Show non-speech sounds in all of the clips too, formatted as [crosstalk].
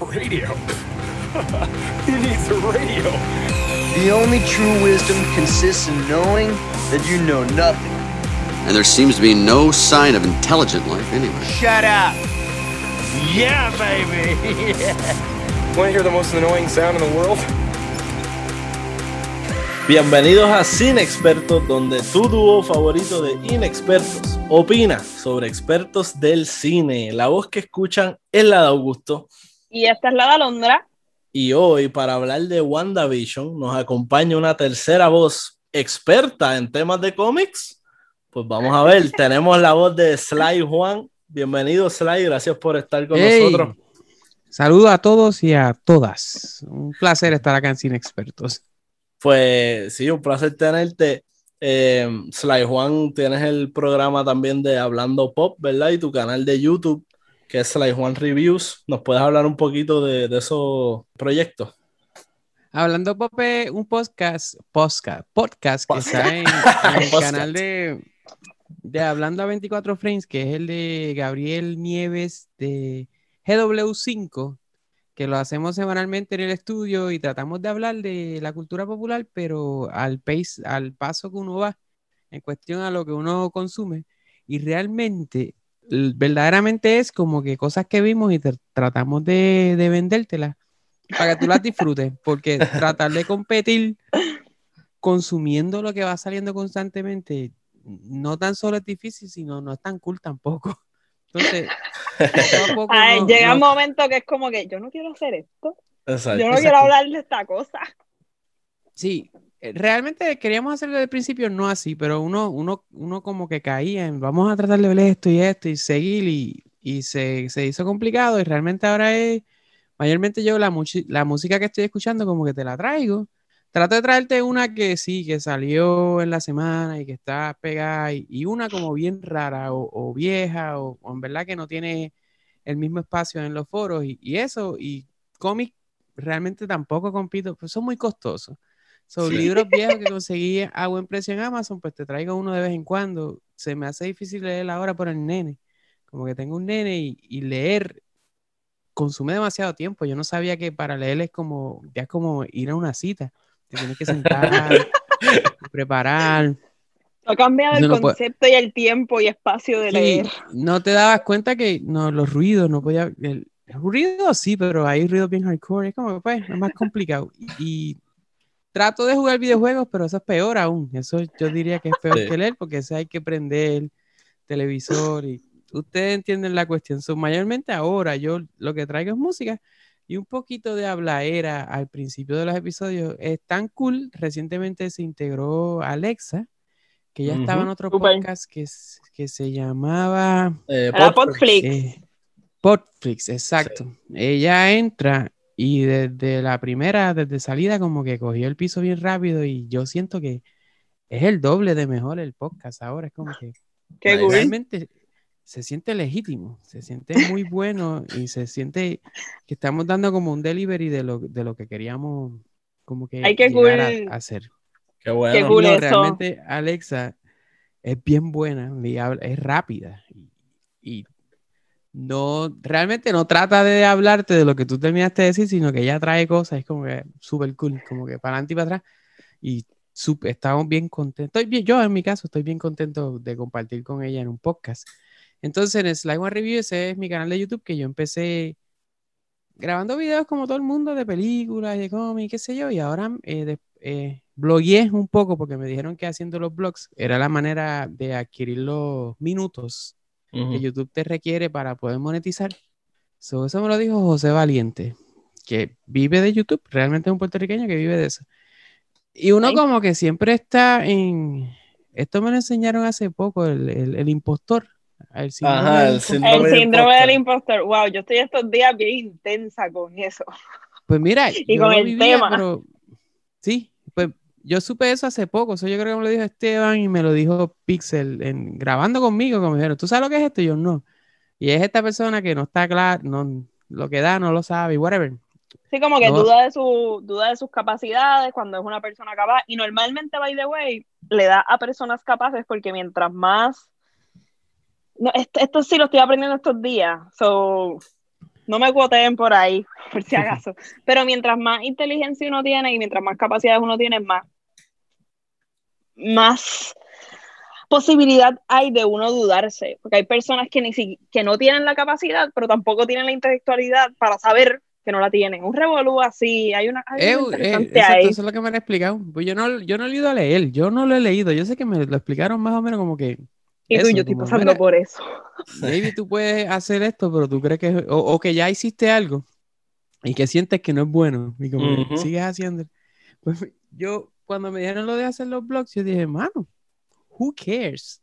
Radio. he needs a radio. The only true wisdom consists in knowing that you know nothing. And there seems to be no sign of intelligent life anywhere. Shut up! Yeah, baby. [laughs] Want to hear the most annoying sound in the world? Bienvenidos a Cine Expertos, donde tu dúo favorito de inexpertos opina sobre expertos del cine. La voz que escuchan es la de Augusto. Y esta es la de Alondra. Y hoy, para hablar de WandaVision, nos acompaña una tercera voz experta en temas de cómics. Pues vamos a ver, [laughs] tenemos la voz de Sly Juan. Bienvenido, Sly, gracias por estar con Hey. nosotros. Saludos a todos y a todas. Un placer estar acá en Cine Expertos. Pues sí, un placer tenerte. Eh, Sly Juan, tienes el programa también de Hablando Pop, ¿verdad? Y tu canal de YouTube, que es Sly Juan Reviews. ¿Nos puedes hablar un poquito de, de esos proyectos? Hablando Pope, un podcast, podcast, podcast que está en, en el [laughs] canal de, de Hablando a 24 Frames, que es el de Gabriel Nieves de GW5, que lo hacemos semanalmente en el estudio y tratamos de hablar de la cultura popular, pero al pace, al paso que uno va en cuestión a lo que uno consume. Y realmente, verdaderamente es como que cosas que vimos y te- tratamos de, de vendértelas para que tú las disfrutes, porque tratar de competir consumiendo lo que va saliendo constantemente, no tan solo es difícil, sino no es tan cool tampoco. Entonces, poco Ay, no- llega no- un momento que es como que yo no quiero hacer esto. Exacto. Yo no Exacto. quiero hablar de esta cosa. Sí, realmente queríamos hacerlo el principio, no así, pero uno, uno, uno como que caía en vamos a tratar de ver esto y esto y seguir y, y se, se hizo complicado y realmente ahora es, mayormente yo la, la música que estoy escuchando como que te la traigo. Trato de traerte una que sí, que salió en la semana y que está pegada y, y una como bien rara o, o vieja o, o en verdad que no tiene el mismo espacio en los foros y, y eso y cómics realmente tampoco compito, pues son muy costosos. Son Sí. libros viejos que conseguí a buen precio en Amazon, pues te traigo uno de vez en cuando. Se me hace difícil leer ahora por el nene. Como que tengo un nene y, y leer consume demasiado tiempo. Yo no sabía que para leer es como, ya es como ir a una cita. Te tienes que sentar, preparar. Ha cambiado el No puedo- concepto y el tiempo y espacio de Sí, leer. no te dabas cuenta que no, los ruidos, no podía. El, el ruido sí, pero hay ruidos bien hardcore. Es como que pues, es más complicado. Y, y trato de jugar videojuegos, pero eso es peor aún. Eso yo diría que es peor Sí. que leer, porque eso hay que prender televisor y ustedes entienden la cuestión. So, mayormente ahora yo lo que traigo es música y un poquito de hablaera al principio de los episodios. Es tan cool. Recientemente se integró Alexa, que ya estaba en otro Súper. podcast que, que se llamaba Eh, Podflix. Eh, Podflix, exacto. Ella entra y desde la primera, desde salida, como que cogió el piso bien rápido y yo siento que es el doble de mejor el podcast ahora. Es como que [laughs] Qué realmente se siente legítimo, se siente muy bueno y se siente que estamos dando como un delivery de lo, de lo que queríamos como que Ay, qué llegar a- cool. a hacer. Qué bueno. Qué cool No, eso. realmente Alexa es bien buena, es rápida y, y no, realmente no trata de hablarte de lo que tú terminaste de decir, sino que ella trae cosas, es como que súper cool, como que para adelante y para atrás y sup- estamos bien contentos. Yo en mi caso estoy bien contento de compartir con ella en un podcast. Entonces en Slide One Review ese es mi canal de YouTube que yo empecé grabando videos como todo el mundo de películas de cómics, qué sé yo, y ahora eh, de- eh, un poco porque me dijeron que haciendo los blogs era la manera de adquirir los minutos Ujú. que YouTube te requiere para poder monetizar. So, eso me lo dijo José Valiente, que vive de YouTube, realmente es un puertorriqueño que vive de eso. Y uno Ay. como que siempre está en... Esto me lo enseñaron hace poco, el, el- el impostor. El síndrome Ajá, del el impostor. síndrome El del síndrome del impostor. impostor. Wow, yo estoy estos días bien intensa con eso. Pues mira, [laughs] Y yo con lo el vivía, tema. pero sí, yo supe eso hace poco, eso yo creo que me lo dijo Esteban y me lo dijo Pixel en, grabando conmigo, como dijeron, ¿tú sabes lo que es esto? Y yo no. Y es esta persona que no está clara, no, lo que da no lo sabe, y whatever. Sí, como que No. duda de su, duda de sus capacidades cuando es una persona capaz. Y normalmente, by the way, le da a personas capaces porque mientras más. No, esto, esto sí lo estoy aprendiendo estos días. So, no me cuoteen por ahí. [laughs] por si [laughs] acaso. Pero mientras más inteligencia uno tiene y mientras más capacidades uno tiene, más, más posibilidad hay de uno dudarse, porque hay personas que, ni si, que no tienen la capacidad, pero tampoco tienen la intelectualidad para saber que no la tienen. Un revolú así, hay una... Hay Eh, eh, exacto, eso es lo que me han explicado. Pues yo no, yo no he ido a leer, yo no lo he leído. Yo sé que me lo explicaron más o menos como que. Y tú, yo estoy pasando mira, por eso. Maybe tú puedes hacer esto, pero tú crees que. O, o que ya hiciste algo y que sientes que no es bueno. Y como sigues haciendo. Pues yo, cuando me dijeron lo de hacer los blogs, yo dije, mano, who cares?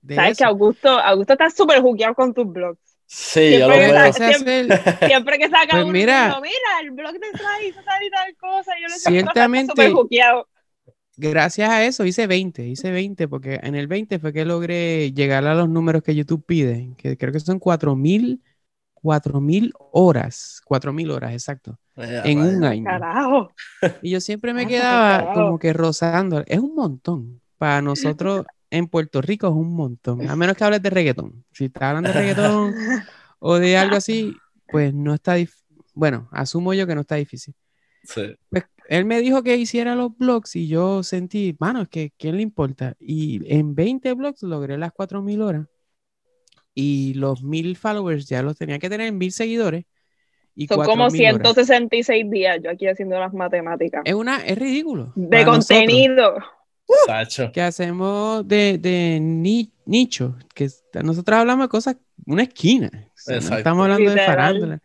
De Sabes que. Augusto, Augusto está súper jugueado con tus blogs. Sí, yo lo Siempre Yo que veo. hacer- Siempre que saca Pues uno, mira. mira, el blog de Sly hizo tal y tal cosa. Yo le siento Ciertamente- súper juqueado. Gracias a eso hice 20, hice 20, porque en el 20 fue que logré llegar a los números que YouTube pide, que creo que son 4000 4000 horas, 4000 horas, exacto, Eh, en un año. Carajo. Y yo siempre me Ah, quedaba carajo. como que rozando. Es un montón. Para nosotros en Puerto Rico es un montón. A menos que hables de reggaetón. Si estás hablando de reggaetón o de algo así, pues no está difícil. Bueno, asumo yo que no está difícil. Sí. Pues él me dijo que hiciera los blogs y yo sentí, mano, es que ¿quién le importa? Y en 20 blogs logré las 4000 horas y los 1000 followers ya los tenía que tener en 1000 seguidores. Y Son como 4000 horas. 166 días yo aquí haciendo las matemáticas. Es, una, es ridículo. De nosotros. contenido. Sacho. que hacemos de, de ni- nicho, que nosotros hablamos de cosas, una esquina, o sea, no Exacto. estamos hablando de farándula.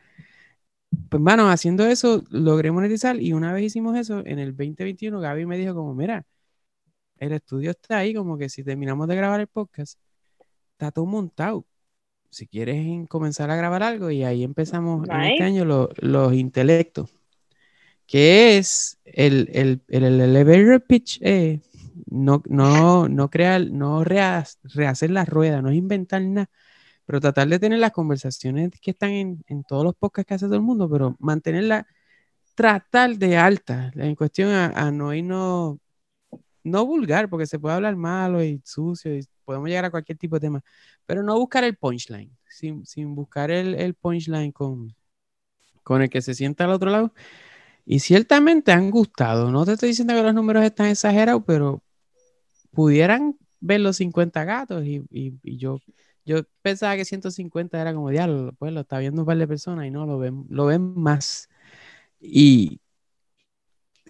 Pues, mano, haciendo eso, logré monetizar y una vez hicimos eso, en el 2021, Gaby me dijo como, mira, el estudio está ahí, como que si terminamos de grabar el podcast, está todo montado. Si quieres en- comenzar a grabar algo, y ahí empezamos en este año lo- los intelectos, que es el, el, el, el elevator pitch, eh, no, no, no crear, no rehacer la rueda, no es inventar nada, pero tratar de tener las conversaciones que están en, en todos los podcasts que hace todo el mundo, pero mantenerla, tratar de alta, en cuestión a, no irnos, no vulgar, porque se puede hablar malo y sucio y podemos llegar a cualquier tipo de tema, pero no buscar el punchline, sin, sin buscar el, el punchline con, con el que se sienta al otro lado. Y ciertamente han gustado. No te estoy diciendo que los números están exagerados, pero pudieran ver los 50 gatos y- y yo, yo pensaba que 150 era como diablo, pues lo está viendo un par de personas y no lo ven, lo ven más. Y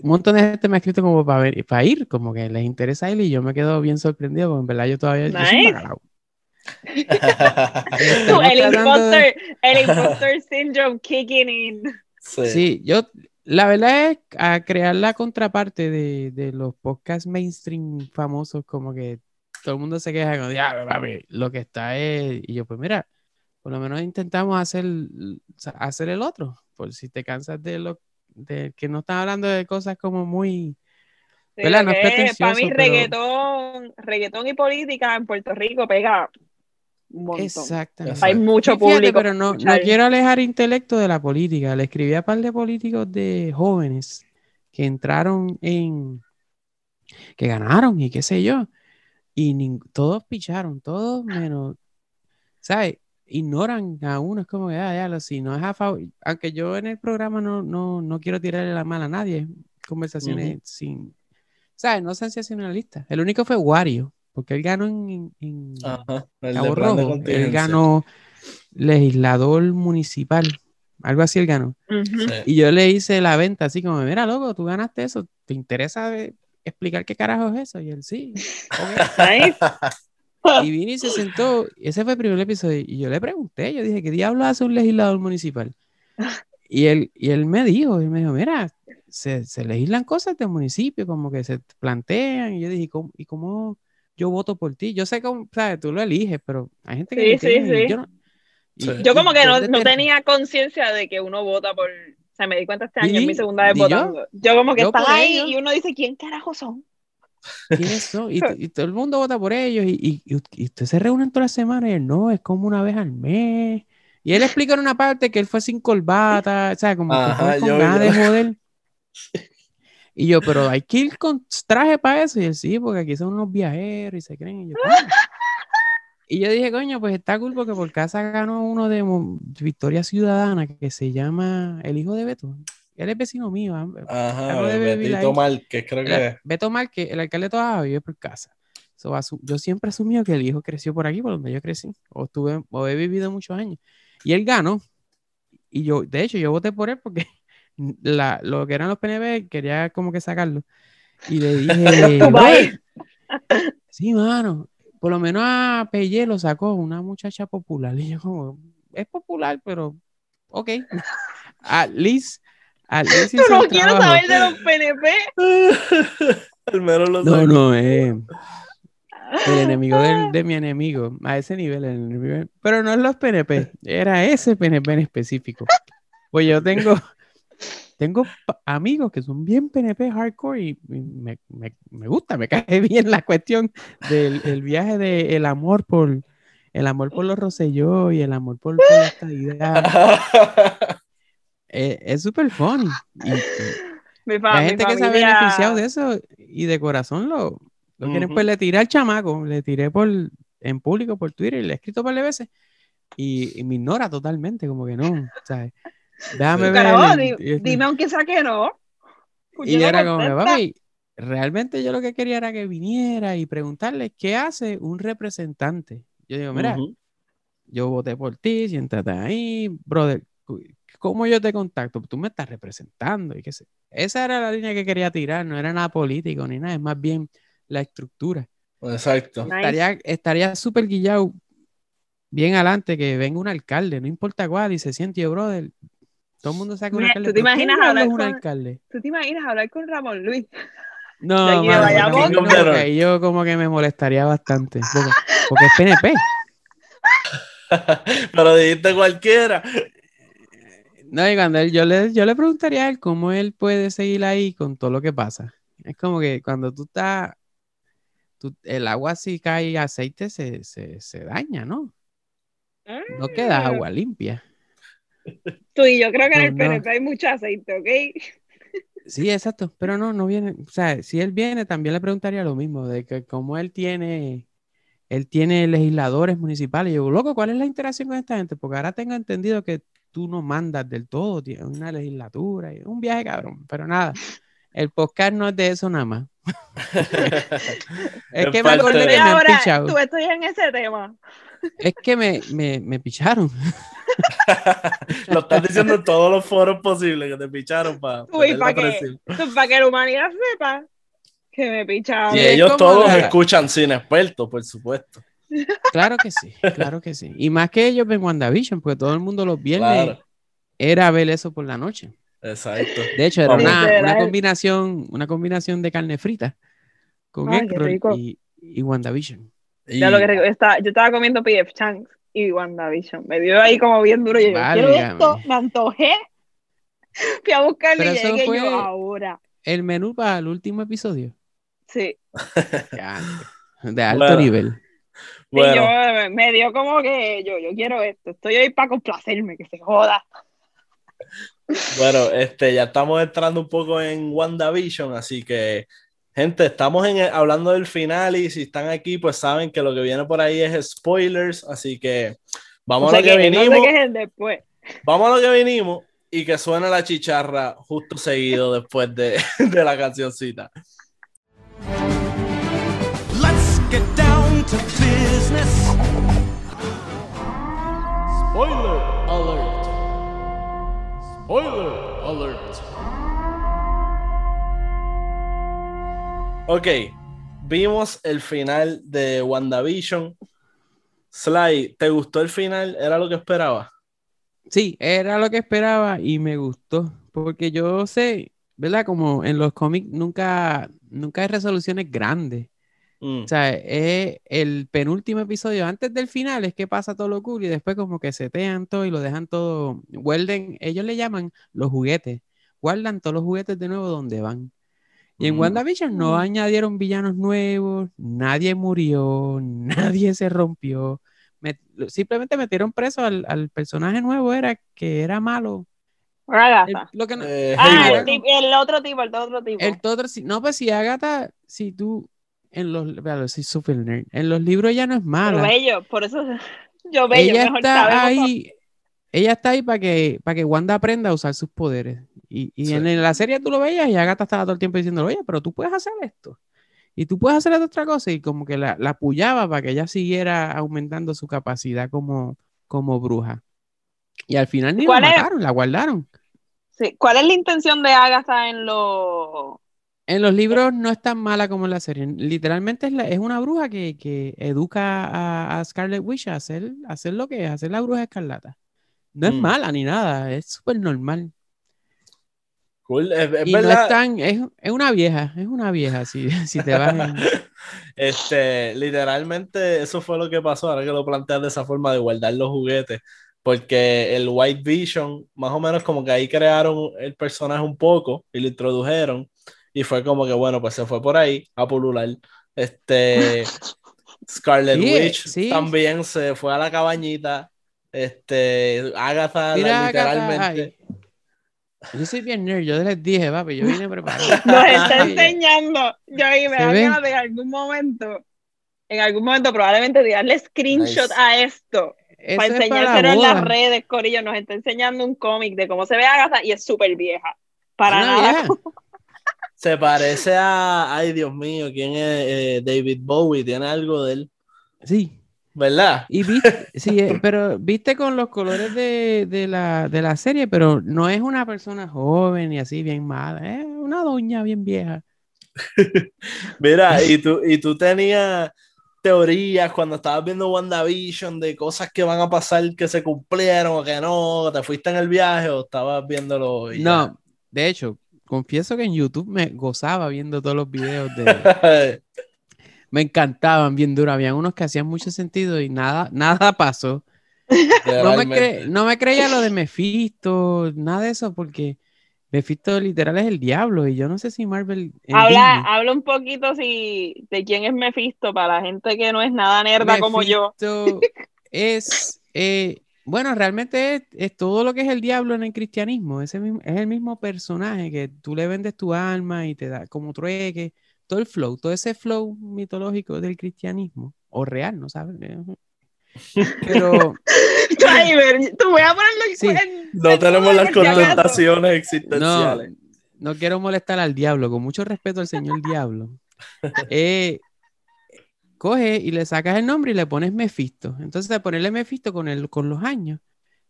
un montón de gente me ha escrito como para ver, para ir, como que les interesa ir y yo me quedo bien sorprendido, porque en verdad yo todavía yo Nice. bacalao. [laughs] Tú, el de- imposter, el imposter syndrome kicking in. Sí. Sí, yo, la verdad es a crear la contraparte de, de los podcasts mainstream famosos, como que todo el mundo se queja con, diablo, papi, lo que está es, y yo, pues mira, por lo menos intentamos hacer, hacer el otro, por si te cansas de lo de que no están hablando de cosas como muy, Sí, ¿Verdad? No es para mí pero- reggaetón, reggaetón y política en Puerto Rico pega un montón. exactamente. Hay mucho Sí, fíjate, público. pero no, no quiero alejar intelecto de la política. Le escribí a un par de políticos de jóvenes que entraron en, que ganaron y qué sé yo. Y todos picharon, todos menos, ¿sabes? Ignoran a uno, es como ah, ya, lo- si no es a favor, aunque yo en el programa no, no, no quiero tirarle la mala a nadie, conversaciones sin, ¿sabes? No sensacionalistas. El único fue Wario, porque él ganó en, en- en Ajá. El Cabo Rojo. Él ganó legislador municipal, algo así él ganó. Sí. Y yo le hice la venta así como, mira, loco, tú ganaste eso, ¿te interesa explicar qué carajo es eso? Y él sí. ok". [laughs] Nice. Y vine y se sentó, ese fue el primer episodio, y yo le pregunté, yo dije, ¿qué diablo hace un legislador municipal? Y él, y él me dijo, y me dijo, mira, se, se legislan cosas del municipio, como que se plantean, y yo dije, ¿y cómo, y cómo yo voto por ti? Yo sé cómo, sabes, tú lo eliges, pero hay gente que Sí, ni sí, tiene- sí. yo no- y- Sí. Yo como que no, ¿dónde no te- tenía conciencia de que uno vota por... Sea, me di cuenta este año, es mi segunda vez yo. votando. Yo, como que Yo están ahí ellos. y uno dice, ¿quién carajo son? ¿Quiénes son? Y, y todo el mundo vota por ellos y, y, y- y ustedes se reúnen todas las semanas y él no, es como una vez al mes. Y él explica en una parte que él fue sin corbata, o sea, como que Ajá, fue con yo- ganas de joder. [laughs] Y yo, pero hay que ir con traje para eso. Y él sí, porque aquí son unos viajeros y se creen. Y, yo. Y yo dije, coño, pues está cool porque por casa ganó uno de Victoria Ciudadana que se llama El Hijo de Beto. Él es vecino mío. ah, Ajá, debe vivir Betito. Márquez, creo el- que. Beto Márquez, el alcalde de Toa vive por casa. So, yo siempre asumí que el hijo creció por aquí, por donde yo crecí, o, estuve, o he vivido muchos años. Y él ganó. Y yo, de hecho, yo voté por él porque [laughs] la, lo que eran los PNP quería como que sacarlo. Y le [laughs] dije, Tu país. "Brother, sí, mano, por lo menos a Pelle lo sacó una muchacha popular. [laughs] Y yo como, es popular, pero ok. [laughs] At least, at least Tú hizo [laughs] no quiero trabajo. saber de los PNP. Al menos lo No, no, eh, el enemigo del- de mi enemigo, a ese nivel, el enemigo- pero no es los PNP, era ese PNP en específico. Pues yo tengo, tengo amigos que son bien PNP hardcore y y me, me- me gusta, me [laughs] cae bien la cuestión del el viaje de el amor por el amor por los Rosselló y el amor por, por la estadidad. [laughs] Eh, es súper funny. Y- y- Mi fa- hay mi gente que se ha beneficiado de eso y de corazón lo, lo quieren. Ujú. Pues le tiré al chamaco, le tiré por en público por Twitter, le he escrito par de veces y, y me ignora totalmente, como que no, ¿sabes? Déjame ver. Carajo, di- y- dime aunque sea que no. Pues y yo era como, papi, realmente yo lo que quería era que viniera y preguntarle qué hace un representante. Yo digo, mira, yo voté por ti, siéntate ahí, brother. ¿Cómo yo te contacto? Tú me estás representando y qué sé. Esa era la línea que quería tirar, no era nada político ni nada, es más bien la estructura. Exacto. Estaría, estaría súper guillado bien adelante que venga un alcalde, no importa cuál, y se siente, yo, brother. Todo el mundo saca un alcalde. ¿tú te pero ¿qué imaginas hablar es un con- alcalde? ¿Tú te imaginas hablar con Ramón Luis? No, mano, ahí yo como que me molestaría bastante. Porque, porque es PNP. [laughs] Pero dijiste cualquiera. No, y cuando él, yo le, yo le preguntaría a él cómo él puede seguir ahí con todo lo que pasa. Es como que cuando tú estás, tú- el agua si cae aceite se, se, se daña, ¿no? No queda Mm. agua limpia. Tú y yo creo que en el No, no. PNP hay mucho aceite, ¿ok? Sí, exacto, pero no, no viene, o sea, si él viene también le preguntaría lo mismo, de que como él tiene, él tiene legisladores municipales, yo, loco, ¿cuál es la interacción con esta gente? Porque ahora tengo entendido que tú no mandas del todo, tienes una legislatura, un viaje cabrón, pero nada, el podcast no es de eso nada más. es que me parte acordé de- que Estoy me han ahora, pichado, tú estoy en ese tema. es que me, me, me picharon. Lo estás diciendo en todos los foros posibles que te picharon para Uy, para que, para que la humanidad sepa que me picharon. Y ellos todos la- escuchan sin expertos, por supuesto. Claro que sí, claro que sí. Y más que ellos ven WandaVision, porque todo el mundo los viernes Claro. era ver eso por la noche. Exacto. De hecho, era una, una combinación, una combinación de carne frita con Ay, y, y WandaVision. Y- Ya lo que está, yo estaba comiendo PF Changs y WandaVision. Me dio ahí como bien duro. Y yo, quiero esto, me antojé. [laughs] Fui a buscarle Pero y llegué fue- yo ahora. El menú para el último episodio. Sí. [laughs] De alto Bueno. nivel. Bueno, yo me dio como que yo, yo quiero esto. Estoy ahí para complacerme, que se joda. bueno, este, ya estamos entrando un poco en WandaVision, así que, gente, estamos en el- hablando del final y si están aquí, pues saben que lo que viene por ahí es spoilers, así que vamos O sea a lo que, que vinimos, después. vamos a lo que vinimos y que suene la chicharra justo seguido [laughs] después de, [laughs] de la cancioncita. Let's get down to business. Spoiler alert. Spoiler alert. Ok, vimos el final de WandaVision. Sly, ¿te gustó el final? ¿Era lo que esperaba? Sí, era lo que esperaba y me gustó. Porque yo sé, ¿verdad? Como en los cómics nunca, nunca hay resoluciones grandes. Mm, O sea, es el penúltimo episodio antes del final, es que pasa todo lo cool y después como que setean todo y lo dejan todo, ellos le llaman los juguetes, guardan todos los juguetes de nuevo donde van. Y en Mm. WandaVision no Mm. añadieron villanos nuevos, nadie murió, [laughs] nadie se rompió, me- simplemente metieron preso al, al personaje nuevo, era que era malo. El- Agatha. lo que no- eh, Ah, el, tip- el otro tipo, el otro tipo. el todo, si- no, pues si Agatha, si tú, en los, soy super nerd. En los libros ella no es Pero mala. bello, por eso [laughs] yo bello, ella mejor está ahí, ella está ahí para que, para que Wanda aprenda a usar sus poderes. Y, y Sí. en la serie tú lo veías y Agatha estaba todo el tiempo diciendo, oye, pero tú puedes hacer esto. Y tú puedes hacer otra cosa. Y como que la, la apoyaba para que ella siguiera aumentando su capacidad como, como bruja. Y al final ni la mataron, la guardaron. Sí. ¿Cuál es la intención de Agatha en los En los libros no es tan mala como en la serie. Literalmente es, la- es una bruja que, que educa a, a Scarlet Witch a hacer, a hacer lo que es, a hacer la bruja escarlata. No es Mm. mala ni nada, es súper normal. Cool. Es, es y no verdad. es tan, es, es una vieja, es una vieja, si, [laughs] si te vas en- [laughs] Este, literalmente, eso fue lo que pasó. Ahora que lo planteas de esa forma de guardar los juguetes, porque el White Vision, más o menos como que ahí crearon el personaje un poco y lo introdujeron, y fue como que bueno, pues se fue por ahí a pulular. Este, [laughs] Scarlet Sí, Witch sí. también se fue a la cabañita. Este, Agatha, Mira, Agatha, literalmente. ay. Yo soy bien nerd, yo les dije, papi, yo vine preparado. [laughs] Nos está [laughs] enseñando. Yo ahí me ¿Se da ganas de en algún momento, en algún momento probablemente tirarle screenshot Nice. a esto Eso para enseñárselo en las redes, Corillo. Nos está enseñando un cómic de cómo se ve Agatha y es súper vieja. Para Una nada. vieja. [laughs] Se parece a, ay Dios mío, ¿quién es Eh, David Bowie? Tiene algo de él, Sí, ¿verdad? Y viste, sí, eh, pero viste con los colores de, de la, de la serie, pero no es una persona joven y así bien mala, es una doña bien vieja. [laughs] Mira, y tú, y tú tenías teorías cuando estabas viendo WandaVision de cosas que van a pasar que se cumplieron o que no, te fuiste en el viaje o estabas viéndolo y ya? No, de hecho, confieso que en YouTube me gozaba viendo todos los videos de... [laughs] Me encantaban bien duro, habían unos que hacían mucho sentido y nada, [laughs] nada pasó. No me, cre- no me creía lo de Mephisto, nada de eso, porque Mephisto literal es el diablo y yo no sé si Marvel... Habla, habla un poquito si, de quién es Mephisto para la gente que no es nada nerda como yo. Mephisto es, eh, bueno, realmente es, es todo lo que es el diablo en el cristianismo. Ese mismo, es el mismo personaje que tú le vendes tu alma y te da como trueque, todo el flow, todo ese flow mitológico del cristianismo, o real, ¿no sabes? [laughs] Pero [laughs] Driver, tú voy a ponerlo en Sí. en- No en tenemos las contestaciones no, existenciales. no quiero molestar al diablo, con mucho respeto al señor diablo. [laughs] Eh, coge y le sacas el nombre y le pones Mephisto. Entonces, de ponerle Mephisto con, el, con los años,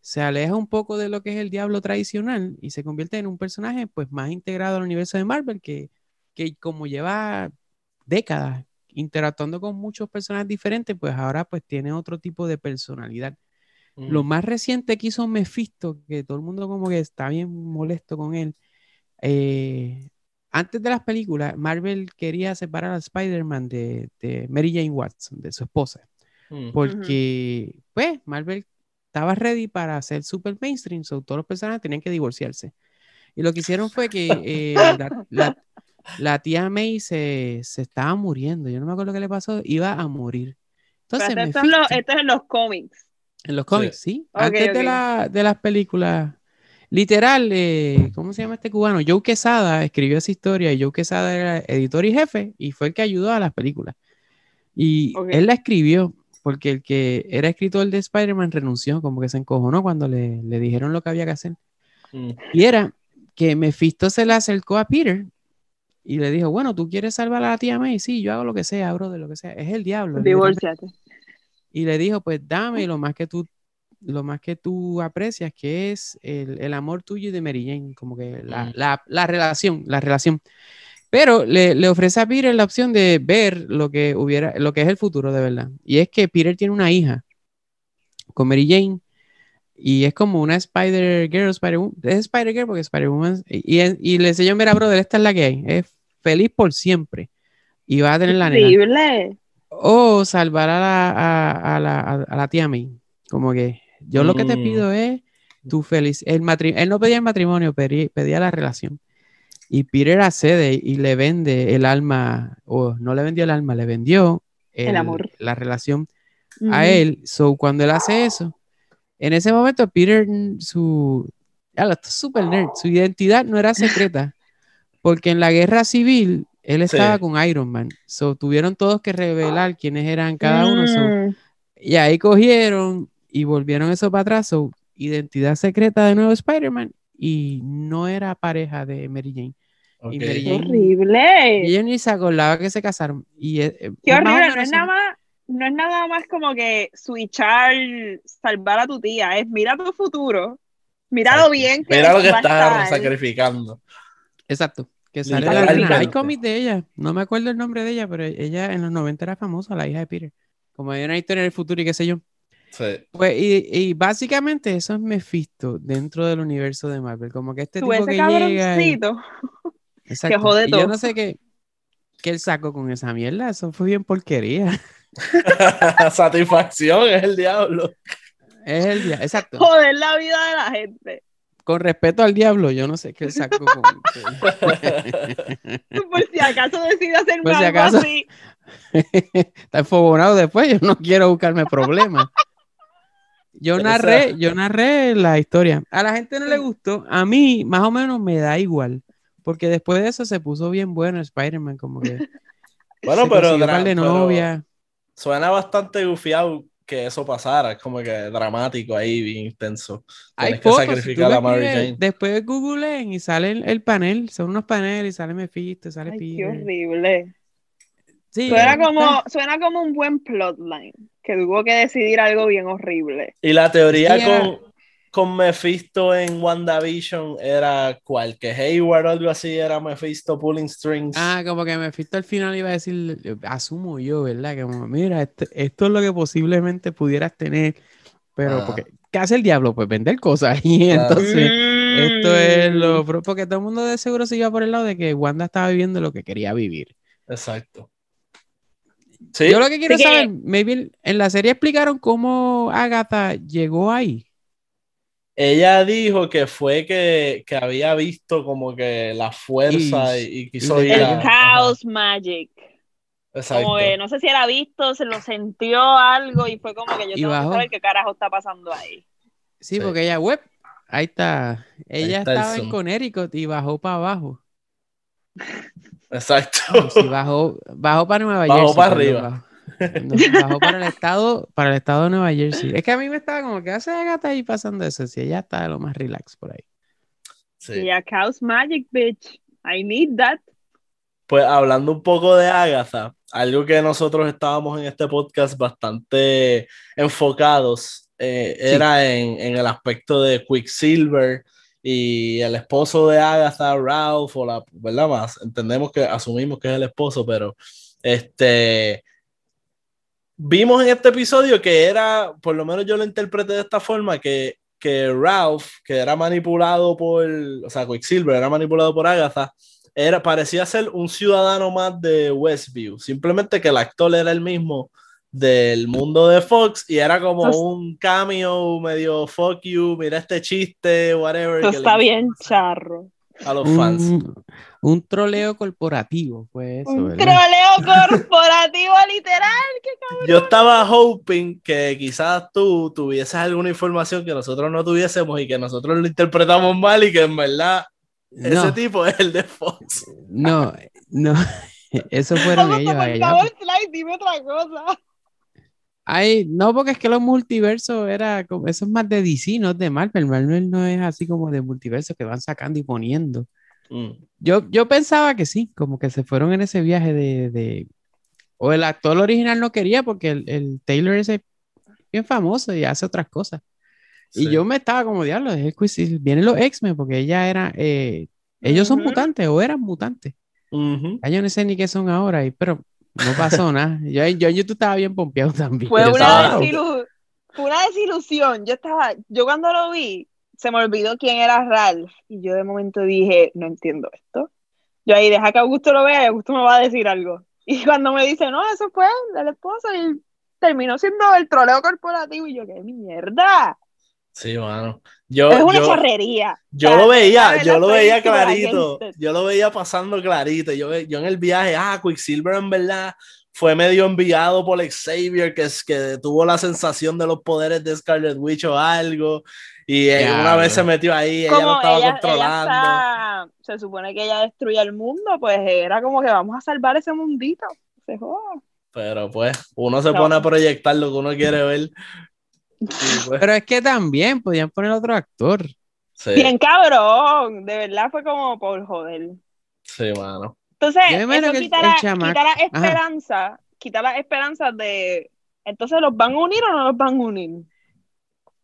se aleja un poco de lo que es el diablo tradicional y se convierte en un personaje pues más integrado al universo de Marvel que, que como lleva décadas interactuando con muchos personajes diferentes, pues ahora pues tiene otro tipo de personalidad. Lo más reciente que hizo Mephisto, que todo el mundo como que está bien molesto con él, eh, antes de las películas, Marvel quería separar a Spider-Man de, de Mary Jane Watson, de su esposa, Mm. porque pues Marvel estaba ready para hacer super mainstream, so todos los personajes tenían que divorciarse. Y lo que hicieron fue que eh, la, la- la tía May se, se estaba muriendo, yo no me acuerdo qué le pasó, iba a morir. Entonces, Pero esto, es esto en los cómics. en los cómics, sí. Ok, Antes de, la- de las películas. Literal, eh, ¿cómo se llama este cubano? Joe Quesada escribió esa historia y Joe Quesada era editor y jefe y fue el que ayudó a las películas. Y él la escribió porque el que era escritor de Spider-Man renunció, como que se encojonó cuando le, le dijeron lo que había que hacer. Mm. Y era que Mephisto se le acercó a Peter y le dijo, bueno, ¿tú quieres salvar a la tía May? Sí, yo hago lo que sea, bro, de lo que sea. Es el diablo. Divórciate. [laughs] y le dijo, pues dame [laughs] lo más que tú, lo más que tú aprecias, que es el, el amor tuyo y de Mary Jane, como que la, Mm. la- la relación, la relación. Pero le, le ofrece a Peter la opción de ver lo que hubiera, lo que es el futuro de verdad. Y es que Peter tiene una hija con Mary Jane y es como una Spider Girl, Spider Woman, es Spider Girl porque Spider Woman y, y, y le enseñó, mira, brother, esta es la que hay, es feliz por siempre y va a tener la nena Increíble. o salvar a la, a, a la, a- la tía May. Como que yo lo que te Mm. pido es tu feliz. El Él no pedía el matrimonio, pedí- pedía la relación. Y Peter accede y le vende el alma, o no le vendió el alma, le vendió El amor. la relación a él. So, cuando él hace eso, en ese momento Peter, mm, su, ya lo está súper nerd, su identidad no era secreta, porque en la guerra civil él Sí. estaba con Iron Man. So, tuvieron todos que revelar quiénes eran cada uno. so, Mm, y ahí cogieron y volvieron eso para atrás. So, identidad secreta de nuevo Spider-Man. Y no era pareja de Mary Jane. Ok. Y Mary Jane- horrible. Y ella ni se acordaba que se casaron. Y, eh, eh, Qué horrible, no es nada más, no es nada más como que switchar, salvar a tu tía, es mira tu futuro, mira lo Exacto. bien que Mira lo que estás sacrificando. Exacto. Que sale la Literalmente. nena. Hay cómics de ella. No me acuerdo el nombre de ella, pero ella en los 90 era famosa, la hija de Peter. Como hay una historia del futuro y qué sé yo. Sí. Pues, y, y básicamente eso es Mephisto dentro del universo de Marvel. Como que este Tú, tipo ese que llega. y-. Exacto. jode y yo todo. no sé qué, qué él sacó con esa mierda. Eso fue bien porquería. [laughs] Satisfacción es el diablo. Es el día. Exacto. Joder la vida de la gente. Con respeto al diablo, yo no sé qué con. [laughs] Por si acaso decide hacerme Por si algo acaso. así. [laughs] Está enfogonado después, yo no quiero buscarme problemas. Yo narré, yo narré la historia. A la gente no le gustó, a mí más o menos me da igual, porque después de eso se puso bien bueno Spider-Man, como que Bueno, se pero, par de pero novia. suena bastante gufiado que eso pasara. Es como que dramático ahí, bien intenso. Hay Tienes que fotos, sacrificar a Mary Jane. después googleen y sale el, el panel, son unos paneles y sale Mephisto, sale Ay, qué horrible. Sí, Suena como, suena como un buen plotline, que tuvo que decidir algo bien horrible. Y la teoría Sí, era- con, Mephisto en WandaVision era cuál, que Hayward o algo así era Mephisto pulling strings. Ah, como que Mephisto al final iba a decir, asumo yo, ¿verdad? Que como, mira, este- esto es lo que posiblemente pudieras tener, pero Ah. porque, ¿qué hace el diablo? Pues vender cosas. Y [laughs] entonces, esto es lo... Porque todo el mundo de seguro se iba por el lado de que Wanda estaba viviendo lo que quería vivir. Exacto. Sí, Yo lo que quiero Así que- saber, maybe en la serie explicaron cómo Agatha llegó ahí. Ella dijo que fue que, que había visto como que la fuerza y, Y- y quiso ir El a... Chaos Magic. Exacto. Como que no sé si era visto, se lo sintió algo y fue como que yo tengo bajó. que saber qué carajo está pasando ahí. Sí, Sí. porque ella, web, ahí está. Ella está estaba en. Connecticut y bajó para abajo. Exacto. Sí, bajó, bajó para Nueva Bajó Jersey. para arriba. Bajó, no, bajó para el estado, para el estado de Nueva Jersey. Es que a mí me estaba como que hace gata ahí pasando eso. Si ella está de lo más relax por ahí. Sí. Y ya Chaos Magic, bitch. I need that. Pues hablando un poco de Agatha, algo que nosotros estábamos en este podcast bastante enfocados eh, Sí. era en, en el aspecto de Quicksilver y el esposo de Agatha, Ralph, o la, ¿verdad? Más, entendemos que asumimos que es el esposo, pero este vimos en este episodio que era, por lo menos yo lo interpreté de esta forma, que, que Ralph, que era manipulado por, o sea, Quicksilver era manipulado por Agatha, era, parecía ser un ciudadano más de Westview, simplemente que el actor era el mismo del mundo de Fox y era como un cameo medio fuck you, mira este chiste, whatever. Eso que le está bien charro. A los fans. Un, un troleo corporativo fue eso, Un ¿verdad? troleo [laughs] corporativo literal. qué cabrón. Yo estaba hoping que quizás tú tuvieses alguna información que nosotros no tuviésemos y que nosotros lo interpretamos mal y que en verdad ese No, tipo es el de Fox. no, no. [laughs] Eso fueron ellos por allá. favor, Sly, dime otra cosa. Ay, no, porque es que los multiversos era como, eso es más de DC, no es de Marvel. Marvel no es así como de multiversos que van sacando y poniendo. Mm. Yo, yo pensaba que sí, como que se fueron en ese viaje de, de- O el actor original no quería porque el, el Taylor es bien famoso y hace otras cosas. Y yo me estaba como, diablo. Vienen los X-Men porque ella era... eh, ellos son mutantes o eran mutantes. Ujú. Ya yo no sé ni qué son ahora, y, pero no pasó [laughs] nada. Yo, yo, yo tú estaba bien pompeado también. Fue Yo una, estaba- desilu- fue una desilusión. Yo estaba, yo cuando lo vi, se me olvidó quién era Ralph. Y yo de momento dije, no entiendo esto. Yo ahí, deja que Augusto lo vea y Augusto me va a decir algo. Y [laughs] cuando me dice, no, eso fue el esposo y terminó siendo el troleo corporativo. Y yo, qué mierda. Sí, mano. Yo, es una yo- charrería. Yo lo veía, yo lo veía clarito, yo lo veía pasando clarito. Yo, yo en el viaje, ah, Quicksilver en verdad fue medio enviado por Xavier, que, es, que tuvo la sensación de los poderes de Scarlet Witch o algo. Y una vez se metió ahí, ella lo Como estaba ella, ella controlando. está- se supone que ella destruye el mundo, pues era como que vamos a salvar ese mundito. Se joda. Pero pues, uno se No. pone a proyectar lo que uno quiere ver. [laughs] Pues, Pero es que también podían poner otro actor. sí, Bien cabrón, de verdad fue como por joder. sí, mano. Entonces, eso que quita, el la, quita la Ajá. esperanza, quita las esperanzas de, entonces, ¿los van a unir o no los van a unir?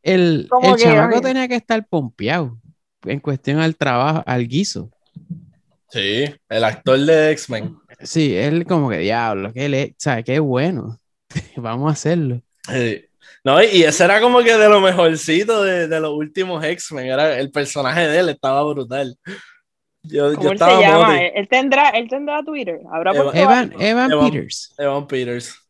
El, el chamaco tenía que estar pompeado en cuestión al trabajo, al guiso. Sí, el actor de X-Men. Sí, él como que diablo, que le, sabe qué bueno. [laughs] Vamos a hacerlo. Sí. No, y ese era como que de lo mejorcito de, de los últimos X-Men. Era, el personaje de él estaba brutal. Yo, yo ¿Cómo él se llama? Él, él tendrá, él tendrá Twitter. Evan Evan- Peters. Evan Peters.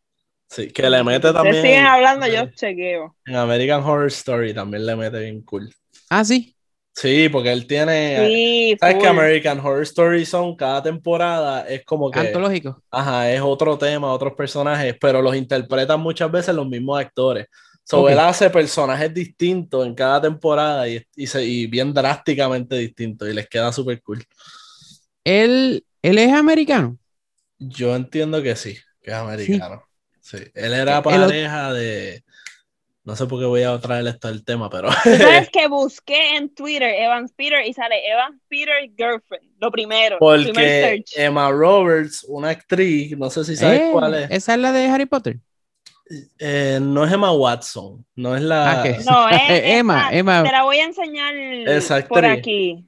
Sí, que le mete Ustedes también. siguen hablando, yo chequeo. En American Horror Story también le mete bien cool. Ah, sí. Sí, porque él tiene. Sí, ¿Sabes que. American Horror Story son cada temporada? Es como que. Antológico. Ajá, es otro tema, otros personajes, pero los interpretan muchas veces los mismos actores. So, Ok. él hace personajes distintos en cada temporada y, y, se- y bien drásticamente distintos y les queda súper cool. Él, él es americano. Yo entiendo que sí, que es americano. Sí. Él era El- pareja de. No sé por qué voy a traer esto al tema, pero. Sabes [laughs] que busqué en Twitter Evans Peter y sale Evans Peter girlfriend, lo primero, primer Porque. Emma Roberts, una actriz, no sé si sabes Eh, cuál es, Esa es la de Harry Potter. eh, no es Emma Watson, no es la. Ah, ¿qué? No, es, [laughs] Eh, Emma, esa- Emma. Te la voy a enseñar por aquí.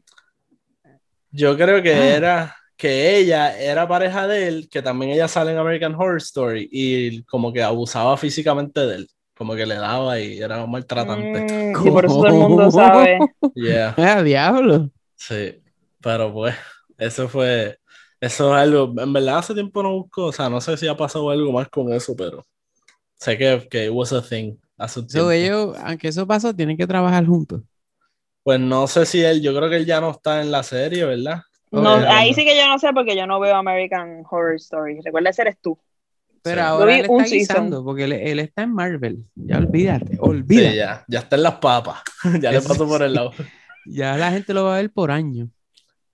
Yo creo que Ah. era que ella era pareja de él, que también ella sale en American Horror Story y como que abusaba físicamente de él, como que le daba y era un maltratante. Mm, y por eso todo el mundo sabe. [laughs] Yeah, [laughs] Ah, diablo. sí, pero pues eso fue, eso es algo, en verdad hace tiempo no busco, o sea, no sé si ha pasado algo más con eso, pero sé que, que it was a thing hace un So, ellos, aunque eso pasó, tienen que trabajar juntos. Pues no sé si él, yo creo que él ya no está en la serie, ¿verdad? No, ahí sí que yo no sé porque yo no veo American Horror Story. Recuerda ese eres tú. Pero Sí. ahora él está guisando porque él, él está en Marvel. Ya olvídate, Sí, olvídate. ya, ya está en las papas, [laughs] ya le pasó por el lado. Ya la gente lo va a ver por año.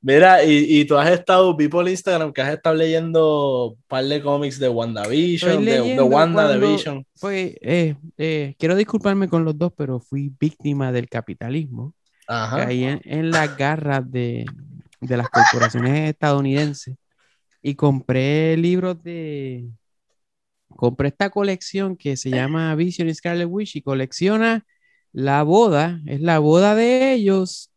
Mira, y, y tú has estado, vi por Instagram que has estado leyendo un par de cómics de WandaVision, de, de leyendo Wanda cuando- Division. Pues eh, eh, quiero disculparme con los dos, pero fui víctima del capitalismo. Ajá. Caí en, en las garras de, de las corporaciones estadounidenses y compré libros de... Compré esta colección que se llama Vision y Scarlet Witch y colecciona la boda, es la boda de ellos,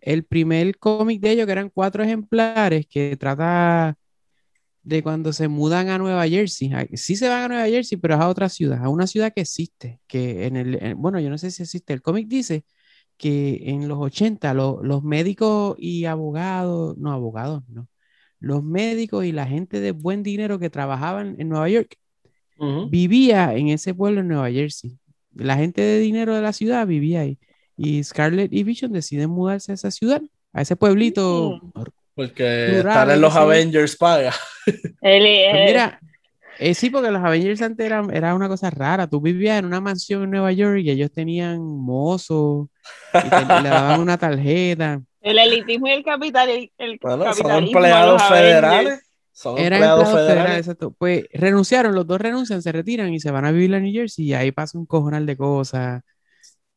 el primer cómic de ellos, que eran cuatro ejemplares, que trata de cuando se mudan a Nueva Jersey. Ah, Sí se van a Nueva Jersey, pero es a otra ciudad, a una ciudad que existe, que en el, en- bueno, yo no sé si existe, el cómic dice que en los 80 lo- los médicos y abogados, no abogados, no, los médicos y la gente de buen dinero que trabajaban en Nueva York Ujú. vivía en ese pueblo en Nueva Jersey. La gente de dinero de la ciudad vivía ahí. Y Scarlett y Vision deciden mudarse a esa ciudad, a ese pueblito. Porque estar en los. Avengers paga. Él, eh, Pues mira, eh, sí, porque los Avengers antes eran, era una cosa rara. Tú vivías en una mansión en Nueva York y ellos tenían mozos y te- le daban una tarjeta. [laughs] el elitismo y el capital, el, el Bueno, son capitalismo empleados federales. Son Eran empleados empleados federales, federales. exacto. Pues renunciaron, los dos renuncian, se retiran y se van a vivir a New Jersey y ahí pasa un cojonal de cosas.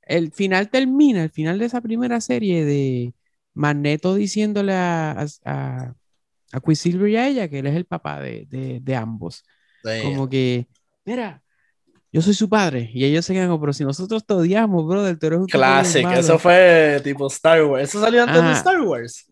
El final termina, el final de esa primera serie de Magneto diciéndole a, a, a, y a ella que él es el papá de, de, de ambos. Sí. Como que, mira, yo soy su padre y ellos se quedan como, pero si nosotros te odiamos, brother, tú eres un Classic, malo". eso fue tipo Star Wars. Eso salió antes de. Star Wars.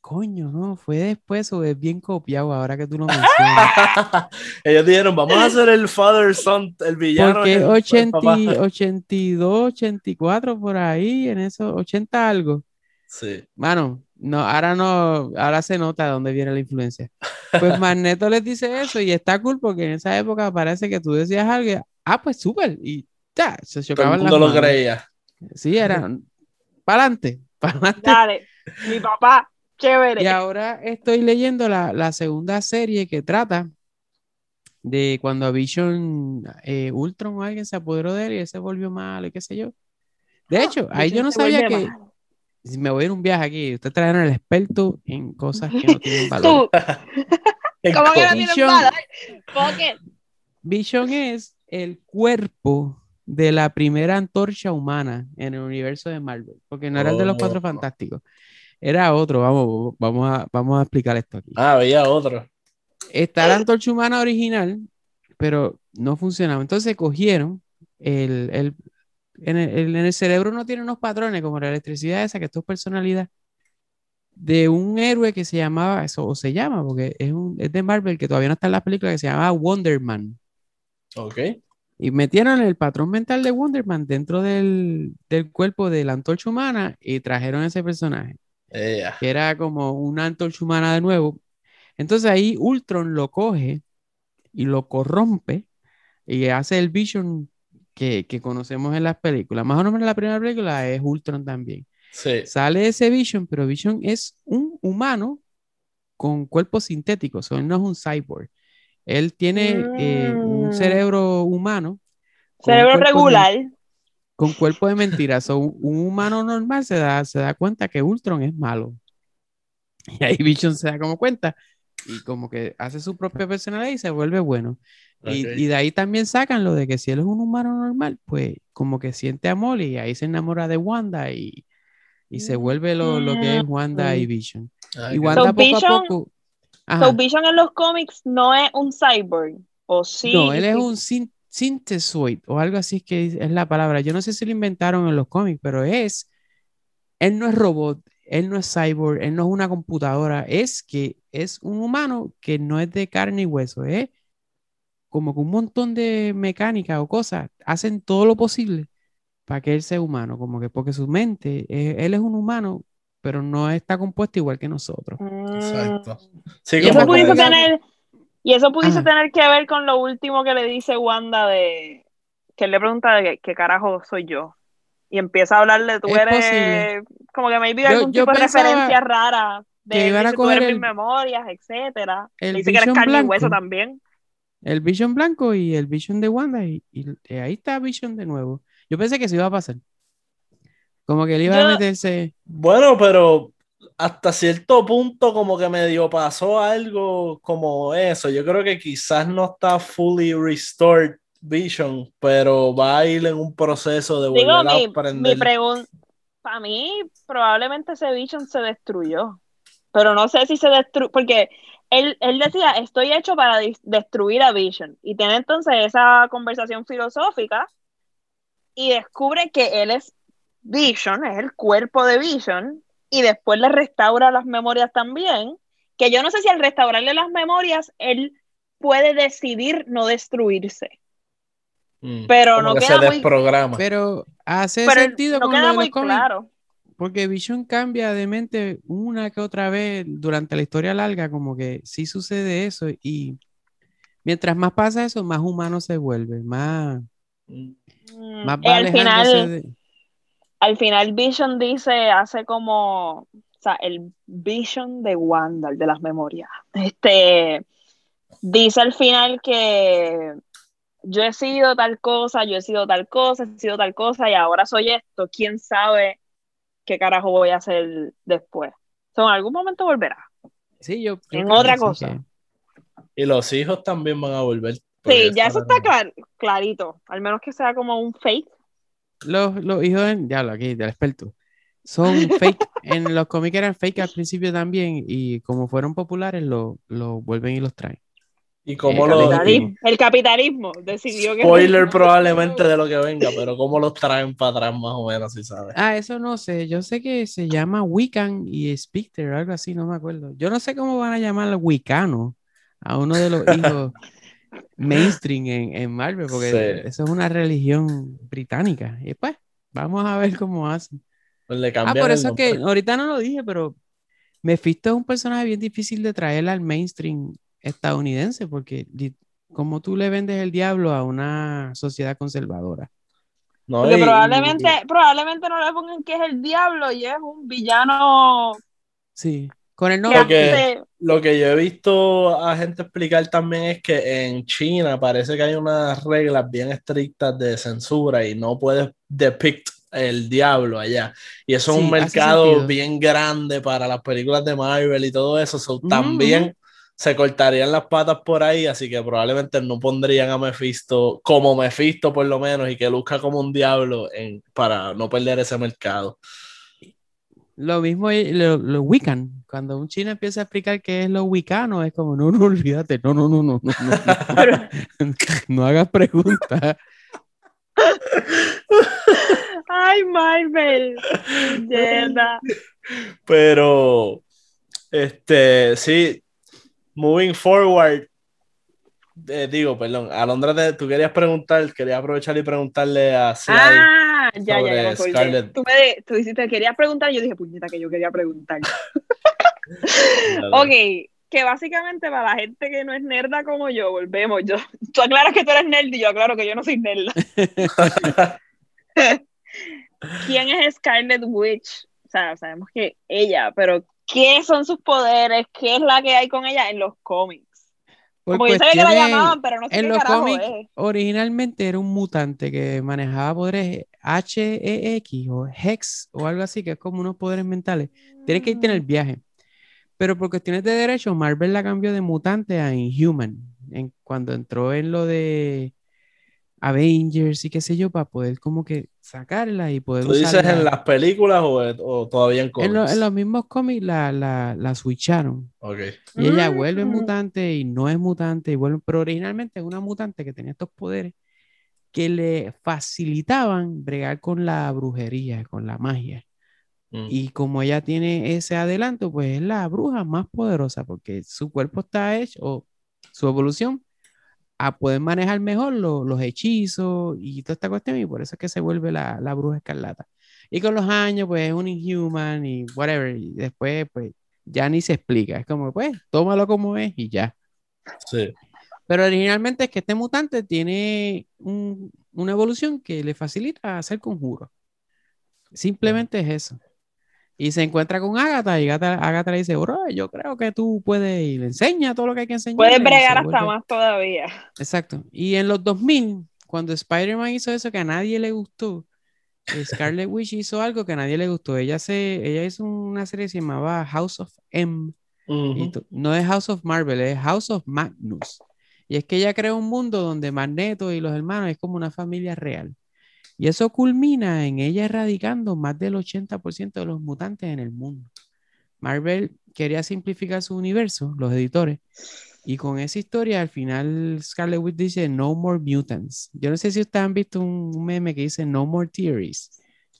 Coño, no, fue después o es bien copiado ahora que tú lo mencionas. [laughs] Ellos dijeron, vamos a hacer el Father Son, el villano. Porque el- el 80, papá. [laughs] 82, 84 por ahí, en eso, 80 algo. Sí. Mano, no, ahora no, ahora se nota de dónde viene la influencia. Pues [laughs] Magneto les dice eso y está cool porque en esa época parece que tú decías algo, ah, pues súper, y ya, se Todo el chocaban las mundo lo creía. Sí, era, [laughs] para adelante, para adelante. Dale, mi papá, chévere. Y ahora estoy leyendo la, la segunda serie que trata de cuando a Vision eh, Ultron o alguien se apoderó de él y él se volvió malo y qué sé yo. De hecho, ahí yo no sabía que malo. Si me voy a ir un viaje aquí. Usted trajeron el experto en cosas que no tienen [laughs] valor. Tú, [laughs] ¿cómo que no Vision. tienes valor? Vision es el cuerpo de la primera antorcha humana en el universo de Marvel, porque no era el de los Cuatro Oh. Fantásticos, era otro. Vamos, vamos a, vamos a explicar esto aquí. Ah, había otro. Está la antorcha humana original, pero no funcionaba. Entonces cogieron el, el- en el, en el cerebro no tiene unos patrones como la electricidad esa, que esto es personalidad, de un héroe que se llamaba, eso, o se llama, porque es, un, es de Marvel, que todavía no está en la película, que se llamaba Wonder Man. Ok. Y metieron el patrón mental de Wonder Man dentro del, del cuerpo de la antorcha humana y trajeron ese personaje, Ella. que era como una antorcha humana de nuevo. Entonces ahí Ultron lo coge y lo corrompe y hace el Vision que, que conocemos en las películas. Más o menos en la primera película es Ultron también. Sí. Sale ese Vision, pero Vision es un humano con cuerpo sintético, o sea, él no es un cyborg. Él tiene eh, un Mm. cerebro humano. Cerebro cuerpo de- regular. con cuerpo de mentira. So, un, un humano normal se da, se da cuenta que Ultron es malo. [laughs] Y ahí Vision se da como cuenta y como que hace su propia personalidad y se vuelve bueno. Y, Ok. y de ahí también sacan lo de que si él es un humano normal, pues como que siente amor y ahí se enamora de Wanda y, y se vuelve lo, lo que es Wanda y Vision. Ay, Y qué- Wanda So, poco a Vision- poco... So. Vision en los cómics no es un cyborg. O sí. No, él es un sin- synthesoid o algo así es que es es la palabra. Yo no sé si lo inventaron en los cómics, pero es, él no es robot, él no es cyborg, él no es una computadora, es que es un humano que no es de carne y hueso, es como que un montón de mecánica o cosas hacen todo lo posible para que él sea humano, como que porque su mente, eh, él es un humano, pero no está compuesto igual que nosotros. Exacto. Sí, Y eso pudiese tener, y eso pudiese Ajá. tener que ver con lo último que le dice Wanda de que él le pregunta de qué, qué carajo soy yo. Y empieza a hablarle, tú Es eres posible. como que maybe Yo- algún yo tipo de referencia rara. De que iban a coger el- mis memorias, etcétera. el Le dice que eres carne y hueso también. El Vision blanco y el Vision de Wanda y, y- y ahí está Vision de nuevo. Yo pensé que se iba a pasar. Como que él iba a meterse. Bueno, pero hasta cierto punto como que medio pasó algo como eso. Yo creo que quizás no está fully restored Vision, pero va a ir en un proceso de volver Digo, a mi, aprender. mi pregunta, para mí, probablemente ese Vision se destruyó. Pero no sé si se destruyó, porque él, él decía, estoy hecho para destruir a Vision. Y tiene entonces esa conversación filosófica y descubre que él es Vision, es el cuerpo de Vision, y después le restaura las memorias también. Que yo no sé si al restaurarle las memorias, él puede decidir no destruirse. Mm, pero no que queda se muy- desprograma. Pero hace Pero sentido no con lo queda de muy claro. Porque Vision cambia de mente una que otra vez durante la historia larga, como que sí sucede eso. Y mientras más pasa eso, más humano se vuelve, más, Mm, más va al final, de- al final Vision dice, hace como, o sea, el Vision de Wanda, el de las memorias. Este, dice al final que yo he sido tal cosa, yo he sido tal cosa, he sido tal cosa y ahora soy esto. ¿Quién sabe qué carajo voy a hacer después? So, en algún momento volverá. Sí, yo En otra cosa. que- Y los hijos también van a volver. Sí, ya eso está clar- clarito. Al menos que sea como un fake. Los, los hijos, ya lo aquí, del experto, son [laughs] fake. En los cómics eran fake al principio también y como fueron populares, lo, lo vuelven y los traen. Y como Eh, los Capitalismo. El capitalismo decidió que. spoiler [laughs] probablemente de lo que venga, pero cómo los traen para atrás más o menos, si sabes. Ah, eso no sé. Yo sé que se llama Wiccan y Spectre, algo así, no me acuerdo. Yo no sé cómo van a llamar al Wicano a uno de los hijos [laughs] mainstream en, en Marvel, porque Sí. eso es una religión británica. Y pues, vamos a ver cómo hacen. Pues le Ah, por el eso que nombre. ahorita no lo dije, pero Mephisto es un personaje bien difícil de traer al mainstream estadounidense, porque como tú le vendes el diablo a una sociedad conservadora. No, Porque y- probablemente, probablemente no le pongan que es el diablo y es un villano Sí, con el que nombre. Porque- hace- Lo que yo he visto a gente explicar también es que en China parece que hay unas reglas bien estrictas de censura y no puedes depict el diablo allá. Y eso es un mercado bien grande para las películas de Marvel y todo eso. so, también se cortarían las patas por ahí, así que probablemente no pondrían a Mephisto como Mephisto por lo menos y que luzca como un diablo en, para no perder ese mercado. Lo mismo lo, lo Wiccan. Cuando un chino empieza a explicar qué es lo wicano, es como, no, no, olvídate, no, no, no, no, no, no, no [laughs] hagas preguntas. Ay, Marvel. Puñeta. Pero, este, sí, moving forward, eh, digo, perdón, Alondra, te- tú querías preguntar, querías aprovechar y preguntarle a Sly. Ah, ya, ya, ya sobre me acordé. Scarlett. Tú, me, tú dijiste, querías preguntar, yo dije, puñeta, que yo quería preguntar. [laughs] [laughs] Ok, que básicamente para la gente que no es nerda como yo, volvemos. Yo, tú aclaras que tú eres nerd y yo aclaro que yo no soy nerda. [laughs] ¿Quién es Scarlet Witch? O sea, sabemos que ella, pero ¿qué son sus poderes? ¿Qué es la que hay con ella en los cómics? Por Como yo sabía que la llamaban, pero no sé en qué los carajo cómics, es. originalmente era un mutante que manejaba poderes HEX o Hex o algo así, que es como unos poderes mentales. Tienes que irte en el viaje. Pero por cuestiones de derecho, Marvel la cambió de mutante a Inhuman. En, cuando entró en lo de Avengers y qué sé yo, para poder como que sacarla y poder ¿Tú dices usarla. en las películas o, o todavía en En, cómics? lo- en los mismos cómics la, la, la switcharon. Ok. Y ella Mm. vuelve mutante y no es mutante, y vuelve, pero originalmente es una mutante que tenía estos poderes que le facilitaban bregar con la brujería, con la magia. Mm. Y como ella tiene ese adelanto, pues es la bruja más poderosa porque su cuerpo está hecho, o su evolución, a poder manejar mejor lo- los hechizos y toda esta cuestión, y por eso es que se vuelve la, la bruja escarlata. Y con los años, pues es un inhuman y whatever, y después, pues ya ni se explica, es como, pues, tómalo como es y ya. Sí. Pero originalmente es que este mutante tiene un- una evolución que le facilita hacer conjuros. Simplemente es eso. Y se encuentra con Agatha y Agatha, Agatha le dice, bro, yo creo que tú puedes y le enseña todo lo que hay que enseñar. Puedes bregar hasta vuelve- más todavía. Exacto. Y en los 2000, cuando Spider-Man hizo eso que a nadie le gustó, Scarlet [laughs] Witch hizo algo que a nadie le gustó. Ella, se, ella hizo una serie que se llamaba House of M. No es House of Marvel, es House of Magnus. Y es que ella crea un mundo donde Magneto y los hermanos es como una familia real. Y eso culmina en ella erradicando más del 80% de los mutantes en el mundo. Marvel quería simplificar su universo, los editores, y con esa historia al final Scarlet Witch dice No More Mutants. Yo no sé si ustedes han visto un meme que dice No More Theories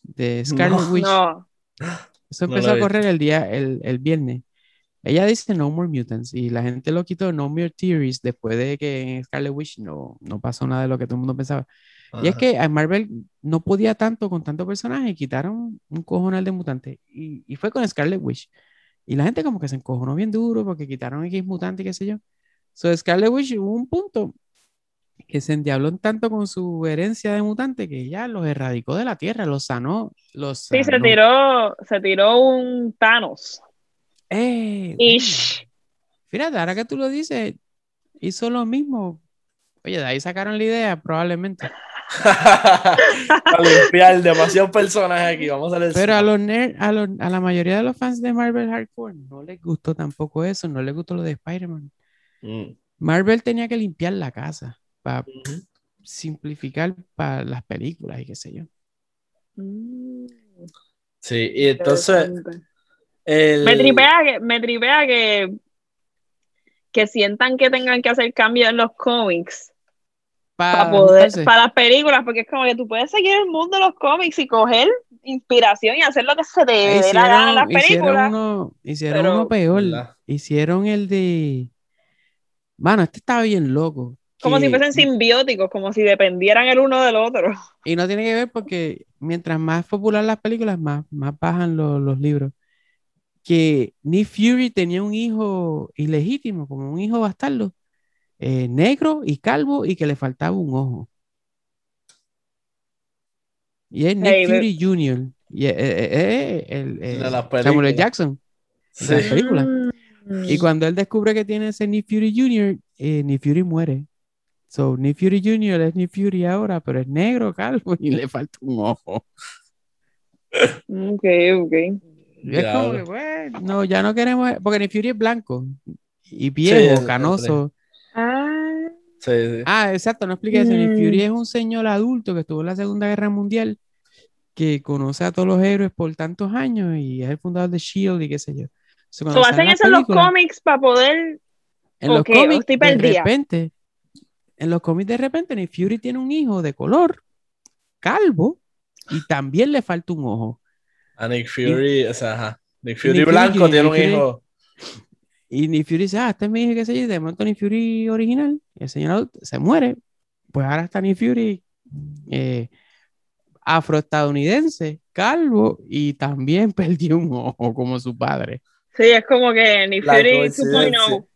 de Scarlet No. Witch. No. Eso No empezó lo a correr el día, el, el viernes. Ella dice No More Mutants y la gente lo quitó No More Theories después de que en Scarlet Witch no, no pasó nada de lo que todo el mundo pensaba. Y es Ajá. que a Marvel no podía tanto con tanto personaje, quitaron un cojonal de mutantes y, y fue con Scarlet Witch. Y la gente como que se encojonó bien duro porque quitaron X mutante y qué sé yo. So Scarlet Witch hubo un punto que se endiabló tanto con su herencia de mutante que ya los erradicó de la tierra, los sanó, los Sí, se tiró, se tiró un Thanos. ¡Eh! Ish. Fíjate, ahora que tú lo dices, hizo lo mismo. Oye, de ahí sacaron la idea, probablemente. [laughs] Para limpiar demasiados personajes aquí, vamos a hacer Pero a los ner- a, los- a la mayoría de los fans de Marvel Hardcore no les gustó tampoco eso, no les gustó lo de Spider-Man. Mm. Marvel tenía que limpiar la casa para simplificar para las películas y qué sé yo. Mm, Sí, y entonces el... Me tripea que, me tripea que, que sientan que tengan que hacer cambios en los cómics Para para poder, para las películas, porque es como que tú puedes seguir el mundo de los cómics y coger inspiración y hacer lo que se te dé la gana en las Hicieron, hicieron películas. uno, hicieron pero- uno peor. ¿Verdad? Hicieron el de. Mano, este estaba bien loco. Como si fuesen simbióticos, como si dependieran el uno del otro. Y no tiene que ver porque mientras más popular las películas, más, más bajan lo- los libros. Que Nick Fury tenía un hijo ilegítimo, como un hijo bastardo, eh, negro y calvo y que le faltaba un ojo. Y es Nick Hey, Fury Jr. Y, eh, eh, eh, eh, las Samuel. Jackson. Sí. Mm. Y cuando él descubre que tiene ese Nick Fury Jr., eh, Nick Fury muere. So, Nick Fury Jr. es Nick Fury ahora, pero es negro, calvo y le falta un ojo. Ok, ok. Y es como Diablo. que, bueno, no, ya no queremos, porque Nick Fury es blanco y viejo, canoso. Ah, Sí, sí. Ah, exacto, no expliqué eso. Nick Mm. Fury es un señor adulto que estuvo en la Segunda Guerra Mundial, que conoce a todos los héroes por tantos años y es el fundador de Shield y qué sé yo. So, cuando ¿so salen hacen eso en los cómics para poder En los cómics, estoy de repente, en los cómics de repente, Nick Fury tiene un hijo de color, calvo, y también le falta un ojo. A Nick Fury, o sea, ajá. Nick Fury Nick Fury, blanco tiene Nick un Fury- hijo. Y Nick Fury dice, ah, este es mi hijo, qué sé yo, de momento Nick Fury original, y el señor adulto se muere, pues ahora está Nick Fury eh, afroestadounidense, calvo, y también [laughs] perdió un ojo como su padre. Sí, es como que ni La Fury oh. coincidencia. 2.0.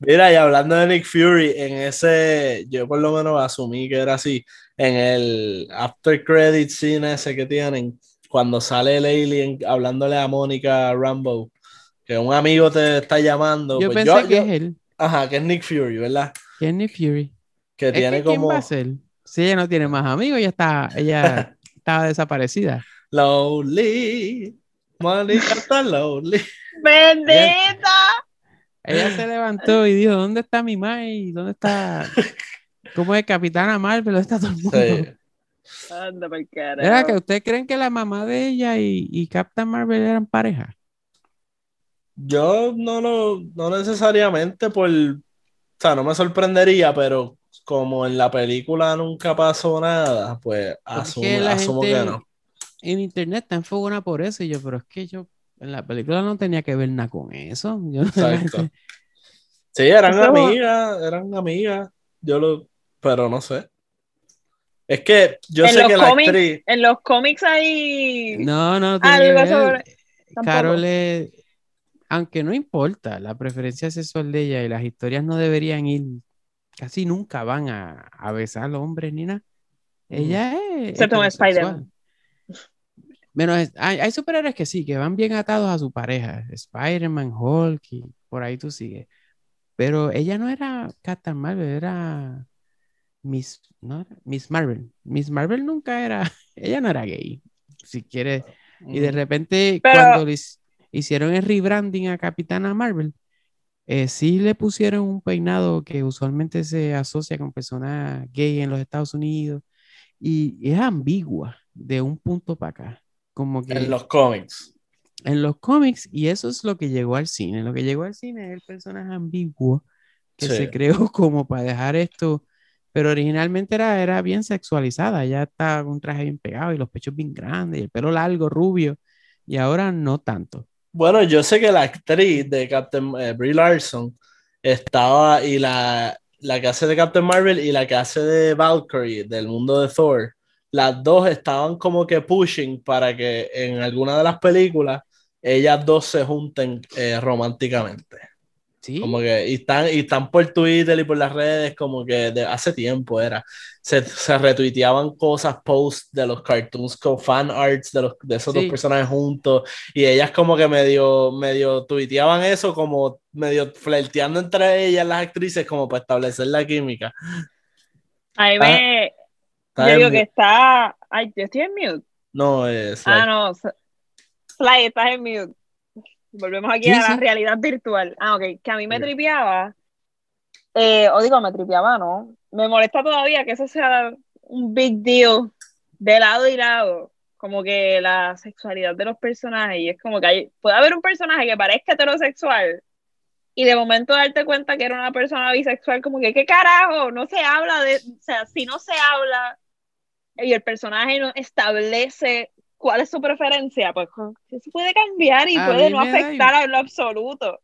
Mira, y hablando de Nick Fury, en ese, yo por lo menos asumí que era así, en el after credit scene ese que tienen, cuando sale el alien hablándole a Mónica Rambo, que un amigo te está llamando, Yo pues pensé yo- que yo- es él, ajá, que es Nick Fury, ¿verdad? que es Nick Fury. Que Es que tiene ¿quién como va a ser? Si ella no tiene más amigos, ella está, ella [laughs] estaba desaparecida. Lonely, Mónica está lonely. ¡Bendita! Ella se levantó y dijo, ¿dónde está mi Mai? ¿Dónde está? [laughs] ¿Cómo es Capitana Marvel? ¿Dónde está todo el mundo? Sí. Anda. ¿Era que ustedes creen que la mamá de ella y, y Captain Marvel eran pareja? Yo no lo, no necesariamente por, o sea, no me sorprendería, pero como en la película nunca pasó nada, pues es asumo, que la asumo gente que no. En internet está enfogona por eso y yo, pero es que yo en la película no tenía que ver nada con eso. [laughs] Yo, Exacto. Sí, eran amigas, eran amigas, yo lo, pero no sé. Es que yo En sé que la cómics- actriz, En los cómics hay. No, no, no tiene que Algo ver. sobre- tampoco. Carol es- aunque no importa, la preferencia sexual de ella y las historias no deberían ir, casi nunca van a, a besar a los hombres ni nada. Ella es Excepto en. Spider-Man. Menos hay, hay superhéroes que sí, que van bien atados a su pareja. Spider-Man, Hulk y por ahí tú sigues. Pero ella no era Captain Marvel, era Miss, no Miss Marvel. Miss Marvel nunca era, [laughs] ella no era gay, si quieres. Y de repente, Pero- cuando hic- hicieron el rebranding a Capitana Marvel, eh, sí le pusieron un peinado que usualmente se asocia con personas gay en los Estados Unidos y es ambigua de un punto para acá. Como que en los cómics. en los cómics, y eso es lo que llegó al cine. Lo que llegó al cine es el personaje ambiguo que Sí. se creó [laughs] como para dejar esto, pero originalmente era, era bien sexualizada. Ya está con un traje bien pegado y los pechos bien grandes y el pelo largo, rubio, y ahora no tanto. Bueno, yo sé que la actriz de Captain eh, Brie Larson estaba y la, la que hace de Captain Marvel y la que hace de Valkyrie del mundo de Thor, las dos estaban como que pushing para que en alguna de las películas ellas dos se junten eh, románticamente. Sí, Como que y están, y están por Twitter y por las redes, como que de hace tiempo era. Se, se retuiteaban cosas, posts de los cartoons con fan arts de, los, de esos dos personajes juntos. Y ellas como que medio, medio tuiteaban eso, como medio flirteando entre ellas las actrices, como para establecer la química. Ahí me. Está Yo digo que está. Ay, yo estoy en mute. No, es Ah, no. s- Fly, estás en mute. Volvemos aquí Sí, a la sí. realidad virtual. Ah, ok. Que a mí me tripeaba. eh, o digo, me tripeaba, ¿no? Me molesta todavía que eso sea un big deal de lado y lado. Como que la sexualidad de los personajes. Y es como que hay, puede haber un personaje que parezca heterosexual. Y de momento darte cuenta que era una persona bisexual, como que, ¿qué carajo? No se habla de. O sea, si no se habla y el personaje no establece cuál es su preferencia, pues eso puede cambiar y A puede no da afectar en lo absoluto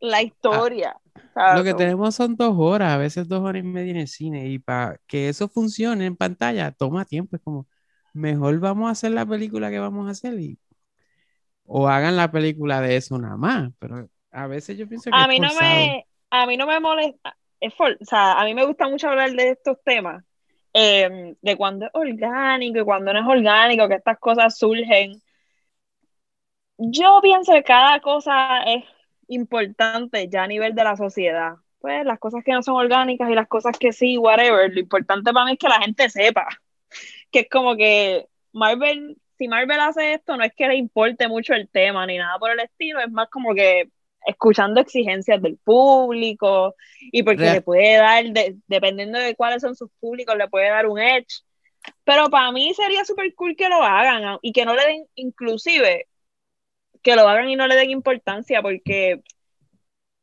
la historia. ¿sabes? Lo que tenemos son dos horas, a veces dos horas y media en el cine, y para que eso funcione en pantalla toma tiempo. Es como, mejor vamos a hacer la película que vamos a hacer y o hagan la película de eso nada más. Pero a veces yo pienso que a es mí no me a mí no me molesta es for- o sea a mí me gusta mucho hablar de estos temas eh, de cuando es orgánico y cuando no es orgánico que estas cosas surgen. Yo pienso que cada cosa es importante ya a nivel de la sociedad. Pues las cosas que no son orgánicas y las cosas que sí whatever. Lo importante para mí es que la gente sepa. Que es como que Marvel si Marvel hace esto, no es que le importe mucho el tema ni nada por el estilo, es más como que escuchando exigencias del público y porque Real. le puede dar, de- dependiendo de cuáles son sus públicos, le puede dar un edge. Pero para mí sería súper cool que lo hagan y que no le den, inclusive, que lo hagan y no le den importancia porque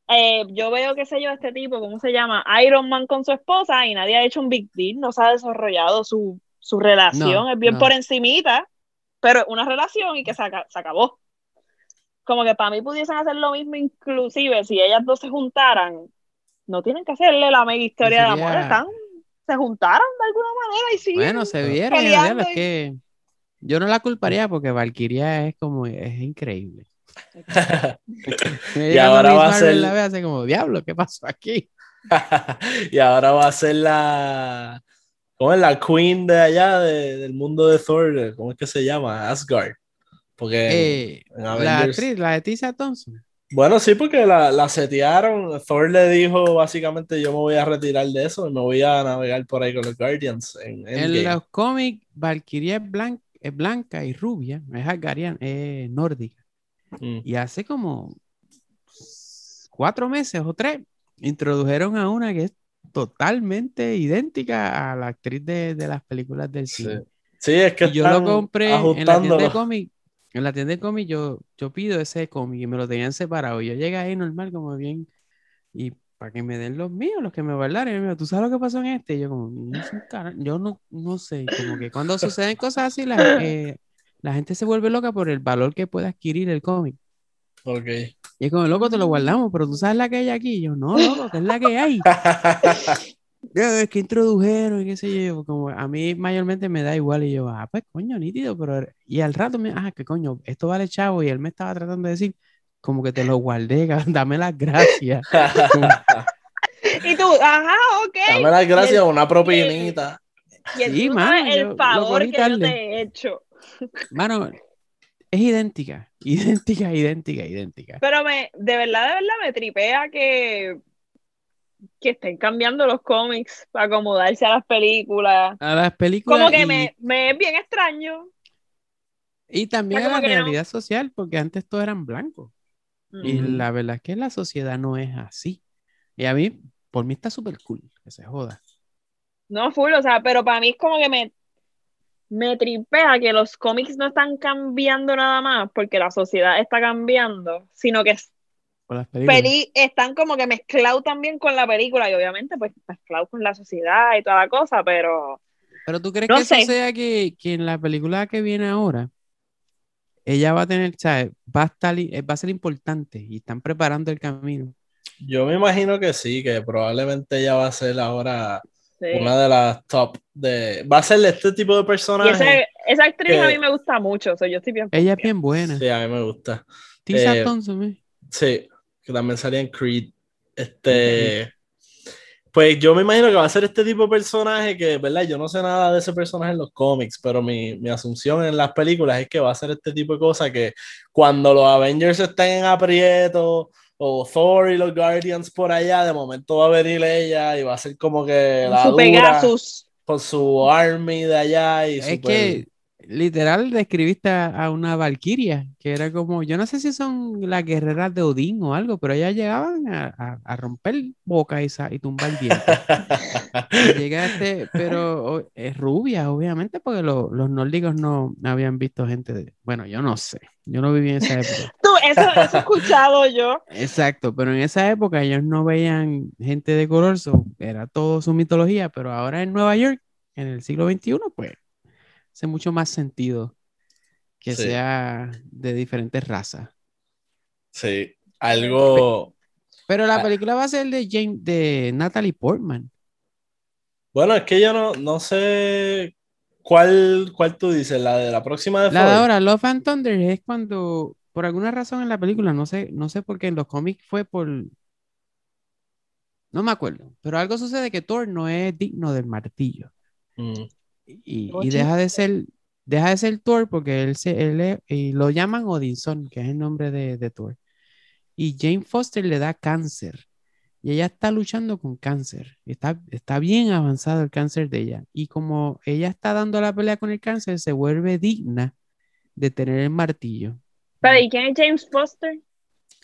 eh, yo veo, qué sé yo, este tipo, ¿cómo se llama? Iron Man con su esposa y nadie ha hecho un big deal, no se ha desarrollado su, su relación, No, es bien no. por encimita, pero una relación y que se, se acabó. Como que para mí pudiesen hacer lo mismo, inclusive si ellas dos se juntaran, no tienen que hacerle la mega historia de amor, están, se juntaron de alguna manera y siguen Bueno, se vieron, realidad, es y- que yo no la culparía porque Valkyria es como, es increíble. [laughs] Y ahora va a ser- la ve hace como, diablo, ¿qué pasó aquí? [laughs] y ahora va a ser la. ¿Cómo es la queen de allá de- del mundo de Thor? ¿Cómo es que se llama? Asgard. Porque. Eh, la actriz, la de Tisa Thompson. Bueno, sí, porque la, la setearon. Thor le dijo básicamente: Yo me voy a retirar de eso y me voy a navegar por ahí con los Guardians. En, En los cómics, Valkyria es, blan- es blanca y rubia, es Asgardian, es nórdica. Mm. Y hace como cuatro meses o tres, introdujeron a una que es totalmente idéntica a la actriz de, de las películas del Sí. cine. Sí, es que Y yo lo compré en la tienda de ajustándolo. En la tienda de cómic yo, yo pido ese cómic y me lo tenían separado. Y yo llegué ahí normal, como bien. Y para que me den los míos, los que me guardaron. Y ¿tú sabes lo que pasó en este? Y yo como, "No sé, yo no, no sé. Como que cuando suceden cosas así, la, [laughs] eh, la gente se vuelve loca por el valor que puede adquirir el cómic. Ok. Y es como, loco, te lo guardamos, pero tú sabes la que hay aquí. Y yo, no, loco, que es la que hay. [laughs] "No, Es que introdujeron y qué sé yo. Como a mí mayormente me da igual. Y yo, ah, pues coño, nítido. Pero, y al rato me, ah, que coño, esto vale chavo. Y él me estaba tratando de decir, como que te lo guardé, [laughs] dame las gracias. [laughs] Y tú, ajá, ok. Dame las gracias, el- una propinita. Y el, Sí, mano, el yo lo favor que yo te he hecho. [laughs] Mano, es idéntica, idéntica, idéntica, idéntica. Pero me, de verdad, de verdad me tripea que, que estén cambiando los cómics para acomodarse a las películas. A las películas Como que y, me, me es bien extraño. y también a la no. realidad social, porque antes todos eran blancos. Y la verdad es que la sociedad no es así. Y a mí, por mí está súper cool, que se joda. No, full, o sea, pero para mí es como que me, me tripea que los cómics no están cambiando nada más porque la sociedad está cambiando, sino que las películas. peli están como que mezclados también con la película y obviamente pues mezclados con la sociedad y toda la cosa, pero Pero tú crees No que eso sé. sea que, que en la película que viene ahora, ella va a tener, ¿sabes? Va a estar, eh, va a ser importante y están preparando el camino. Yo me imagino que sí, que probablemente ella va a ser ahora sí. una de las top de. Va a ser este tipo de Y personaje. ese- esa actriz a mí me gusta mucho, o sea, yo estoy bien Ella es bien buena. Sí, a mí me gusta. Tisa Eh, Thompson, ¿eh? Sí, que también salía en Creed. Este. Pues yo me imagino que va a ser este tipo de personaje que, ¿verdad? Yo no sé nada de ese personaje en los cómics, pero mi, mi asunción en las películas es que va a ser este tipo de cosa que cuando los Avengers estén en aprieto o Thor y los Guardians por allá, de momento va a venir ella y va a ser como que Con la su dura Pegasus. con su army de allá y Es super- que literal describiste a, a una Valquiria, que era como, yo no sé si son las guerreras de Odín o algo, pero ellas llegaban a, a- a romper boca y, tumbar dientes. Y [laughs] llega este, pero es rubia, obviamente, porque lo- los nórdicos no habían visto gente de, bueno, yo no sé, yo no viví en esa época. [laughs] Tú, eso, eso he escuchado yo. Exacto, pero en esa época ellos no veían gente de color, so, era todo su mitología, pero ahora en Nueva York, en el siglo XXI, pues hace mucho más sentido que Sí. sea de diferentes razas. Sí, algo. Pero la Ah. película va a ser de James, de Natalie Portman. Bueno, es que yo no, no sé cuál, cuál tú dices, la de la próxima de La de ahora, Love and Thunder, es cuando, por alguna razón en la película, no sé, no sé por qué en los cómics fue por. No me acuerdo, pero algo sucede que Thor no es digno del martillo. Mm. Y, y deja de ser deja de ser Thor porque él se él es- y lo llaman Odinson que es el nombre de, de Thor y Jane Foster le da cáncer y ella está luchando con cáncer está, está bien avanzado el cáncer de ella y como ella está dando la pelea con el cáncer se vuelve digna de tener el martillo. Pero, ¿y quién es James Foster?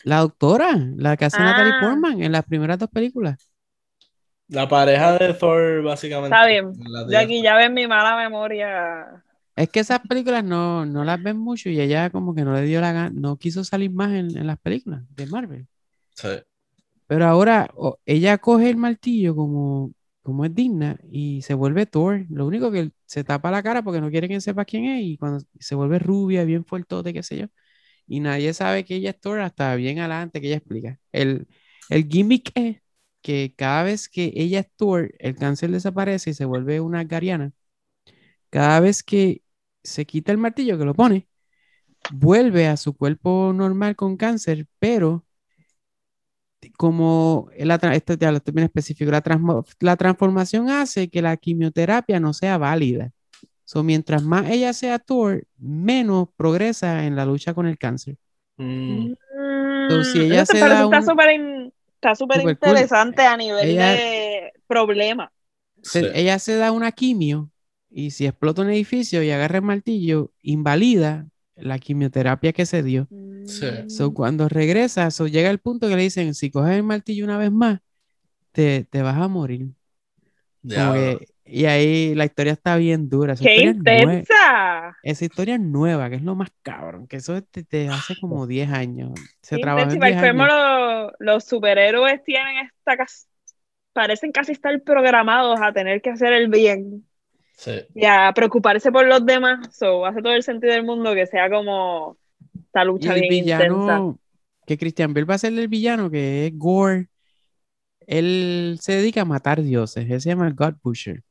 La doctora, la que hace Natalie Ah. Portman en las primeras dos películas. La pareja de Thor, básicamente. Está bien. Yo aquí ya ven mi mala memoria. Es que esas películas no, no las ven mucho y ella como que no le dio la gana, no quiso salir más en, en las películas de Marvel. Sí. Pero ahora ella coge el martillo como, como es digna y se vuelve Thor. Lo único que se tapa la cara porque no quiere que sepa quién es y cuando se vuelve rubia, bien fuertote, qué sé yo. Y nadie sabe que ella es Thor hasta bien adelante que ella explica. El, el gimmick es que cada vez que ella es Thor, el cáncer desaparece y se vuelve una gariana. Cada vez que se quita el martillo que lo pone, vuelve a su cuerpo normal con cáncer, pero como la, esto ya lo estoy bien específico, la, transmo- la transformación hace que la quimioterapia no sea válida. So, mientras más ella sea Thor, menos progresa en la lucha con el cáncer. Mm. So, si ella se da un- in- está súper cool. interesante a nivel Ella- de problema. Se- Sí. Ella se da una quimio y si explota un edificio y agarra el martillo, invalida la quimioterapia que se dio. Sí. So, cuando regresa, so, llega el punto que le dicen, si coges el martillo una vez más, te, te vas a morir. Como Diablo. que- y ahí la historia está bien dura. Esa ¡Qué es intensa! esa historia es nueva, que es lo más cabrón, que eso te, te hace como 10 años. Se Qué trabajó en intensa. Y 10 para el colmo, años. los, los superhéroes tienen esta cas- parecen casi estar programados a tener que hacer el bien Sí. y a preocuparse por los demás. So, hace todo el sentido del mundo que sea como esta Y lucha el bien intensa. villano, que Christian Bale va a ser el villano, que es Gore, él se dedica a matar dioses, él se llama el God Butcher.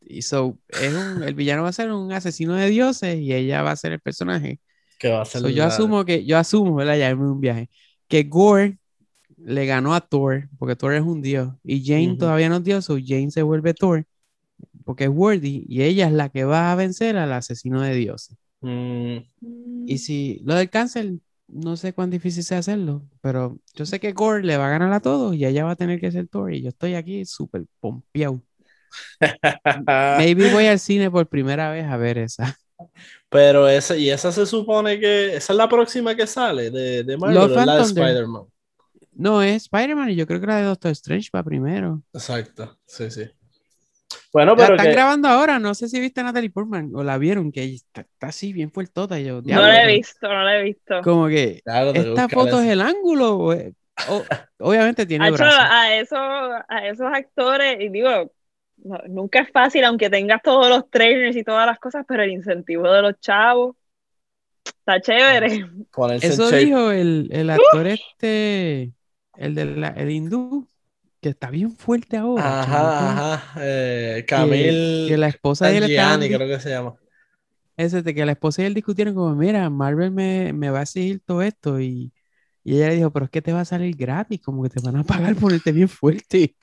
Y so, es un- el villano va a ser un asesino de dioses y ella va a ser el personaje. Que va a ser So, yo asumo que, yo asumo, ¿verdad? Ya es un viaje, que Gore le ganó a Thor, porque Thor es un dios, y Jane Ujú. todavía no es dios, so Jane se vuelve Thor, porque es worthy, y ella es la que va a vencer al asesino de dioses. Mm, Y si lo del cáncer, no sé cuán difícil sea hacerlo, pero yo sé que Gore le va a ganar a todos y ella va a tener que ser Thor, y yo estoy aquí súper pompeado. Maybe [laughs] voy al cine por primera vez a ver esa. Pero esa, y esa se supone que esa es la próxima que sale de, de Marvel, la de. Spider-Man. No, es Spider-Man y yo creo que la de Doctor Strange va primero. Exacto, sí, sí. Bueno, La pero están que, grabando ahora, no sé si viste a Natalie Portman o la vieron, que está, está así bien fuertota. Yo, No lo he visto, no lo he visto. Como que Claro, esta foto es el ángulo. o obviamente tiene brazos. a, esos, a esos actores, y digo, no- nunca es fácil, aunque tengas todos los trainers y todas las cosas, pero el incentivo de los chavos está chévere. Eso dijo el, el actor este, el del el hindú, que está bien fuerte ahora. Ajá, ajá. Eh, Que, Camil que la esposa de él Gianni, creo que se llama. ese de que la esposa y él discutieron como, mira, Marvel me, me va a exigir todo esto y, y ella le dijo, pero es que te va a salir gratis, como que te van a pagar ponerte bien fuerte.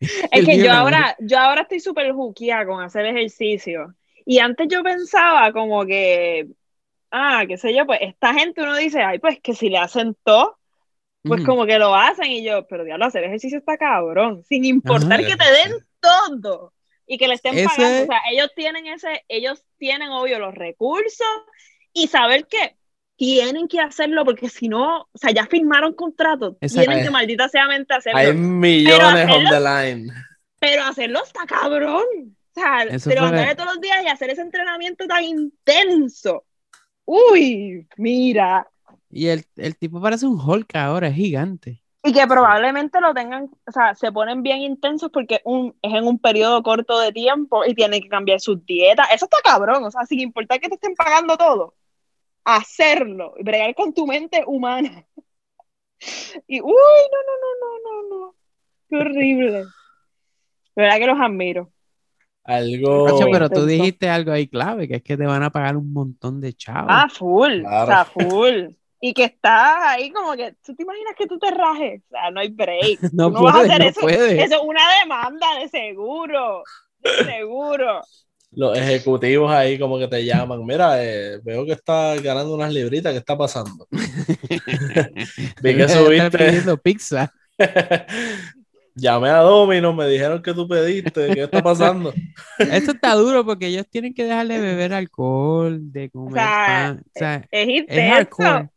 [laughs] Es que yo "La ahora, yo ahora estoy súper juquía con hacer ejercicio. Y antes yo pensaba como que, ah, qué sé yo, pues esta gente uno dice, ay, pues que si le hacen todo, pues como que lo hacen. Y yo, pero diablo, hacer ejercicio está cabrón, sin importar Ajá. que te den todo y que le estén Ese- pagando. O sea, ellos tienen ese, ellos tienen obvio los recursos y saber que tienen que hacerlo porque si no, o sea, ya firmaron contrato, Exacto. tienen que maldita sea mente hacerlo. Hay millones on the line. Pero hacerlo está cabrón. O sea, Eso fue- levantarme todos los días y hacer ese entrenamiento tan intenso. Uy, mira. Y el, el tipo parece un Hulk ahora, es gigante. Y que probablemente lo tengan, o sea, se ponen bien intensos porque un, es en un periodo corto de tiempo y tienen que cambiar sus dietas. Eso está cabrón, o sea, sin importar que te estén pagando todo, hacerlo, y bregar con tu mente humana. Y, uy, no, no, no, no, no, no. Qué horrible. De verdad que los admiro. Algo. Pero tú dijiste algo ahí clave, que es que te van a pagar un montón de chavos. Ah, full, Claro. o sea, full. Y que estás ahí como que, ¿tú te imaginas que tú te rajes? O sea, no hay break. [laughs] no no vas a puedes, hacer no eso. puedes. Eso es una demanda de seguro. De seguro. Los ejecutivos ahí como que te llaman. Mira, eh, veo que estás ganando unas libritas. ¿Qué está pasando? [laughs] Vi que subiste. pidiendo pizza. [laughs] llamé a Domino, me dijeron que tú pediste, ¿qué está pasando? Esto está duro porque ellos tienen que dejar de beber alcohol, de comer sea, pan. O sea, Es es intenso.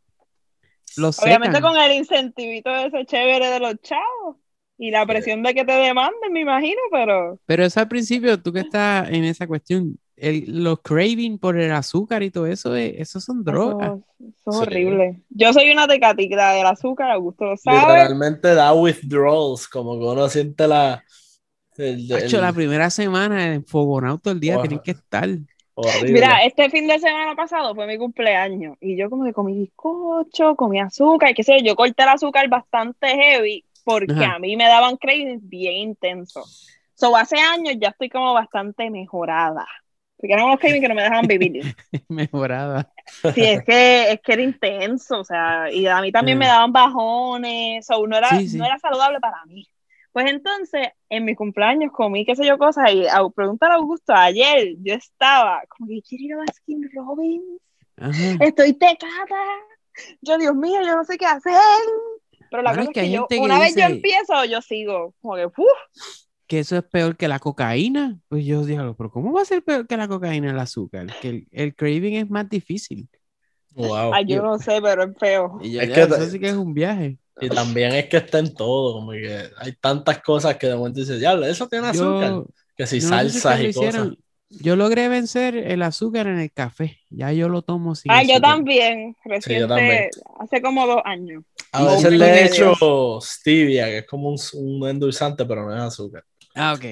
Obviamente con el incentivito ese chévere de los chavos y la presión de que te demanden, me imagino, pero Pero eso al principio, tú que estás en esa cuestión, el- los craving por el azúcar y todo eso, eh, eso son drogas. eso, eso es Sí. horrible. Yo soy una tecatita del azúcar, Augusto lo sabe. Literalmente da withdrawals, como que uno siente la... el- el- Hacho, la primera semana enfogonado todo el día, Wow. tienen que estar. horrible. Mira, este fin de semana pasado fue mi cumpleaños y yo como que comí bizcocho, comí azúcar, qué sé yo, yo corté el azúcar bastante heavy porque Ajá. a mí me daban cravings bien intensos. So, hace años ya estoy como bastante mejorada. Porque eran unos cravings que no me dejaban vivir. [laughs] Mejorada. Sí, es que, es que era intenso, o sea, y a mí también Mm. me daban bajones, so, no, era, Sí, sí. no era saludable para mí. Pues entonces, en mi cumpleaños comí qué sé yo cosas, y a preguntar a Augusto, ayer yo estaba como que quiero ir a Baskin Robbins, Ajá. estoy tecata, yo Dios mío, yo no sé qué hacer. Pero la Bueno, cosa es que yo, una vez yo empiezo, yo sigo, como que, ¡uf! Que eso es peor que la cocaína. Pues yo digo, pero ¿cómo va a ser peor que la cocaína el azúcar? Que el, el craving es más difícil. Wow. ay, yo no sé, pero es feo. Y yo, Es ya, que eso sí que es un viaje. Y también es que está en todo, como que hay tantas cosas que de momento dices, diablo, eso tiene azúcar. Yo, que si no sé si salsas y cosas. hicieron, Yo logré vencer el azúcar en el café. Ya yo lo tomo sin Ah, yo también, reciente, también. hace como dos años. A veces le he hecho stevia, que es como un, un endulzante, pero no es azúcar. Ah, ok.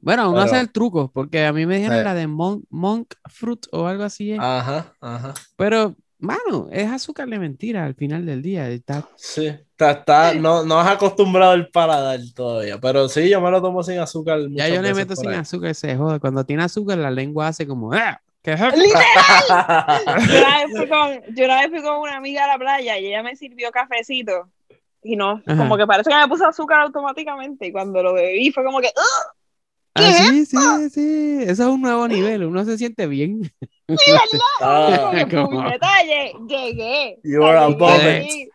Bueno, uno Pero- hace el truco, porque a mí me dijeron Sí. la de monk, monk fruit o algo así. es. Ajá, ajá. Pero, mano, es azúcar de mentira al final del día. Está Sí, está, está- no, no has acostumbrado el paladar todavía, pero sí, yo me lo tomo sin azúcar. Ya yo le meto sin ahí. azúcar, se joda. Cuando tiene azúcar, la lengua hace como. ¡Ah! ¿Qué es esto?". [laughs] Yo una, vez fui con, yo una vez fui con una amiga a la playa y ella me sirvió cafecito. Y no, Ajá. como que parece que me puso azúcar automáticamente. Y cuando lo bebí fue como que, ¡Ugh! Ah, sí, sí, sí. Eso es un nuevo nivel. Uno se siente bien. Ah, Como que, [laughs] Como- puñeta, lle- llegué. You are ahí.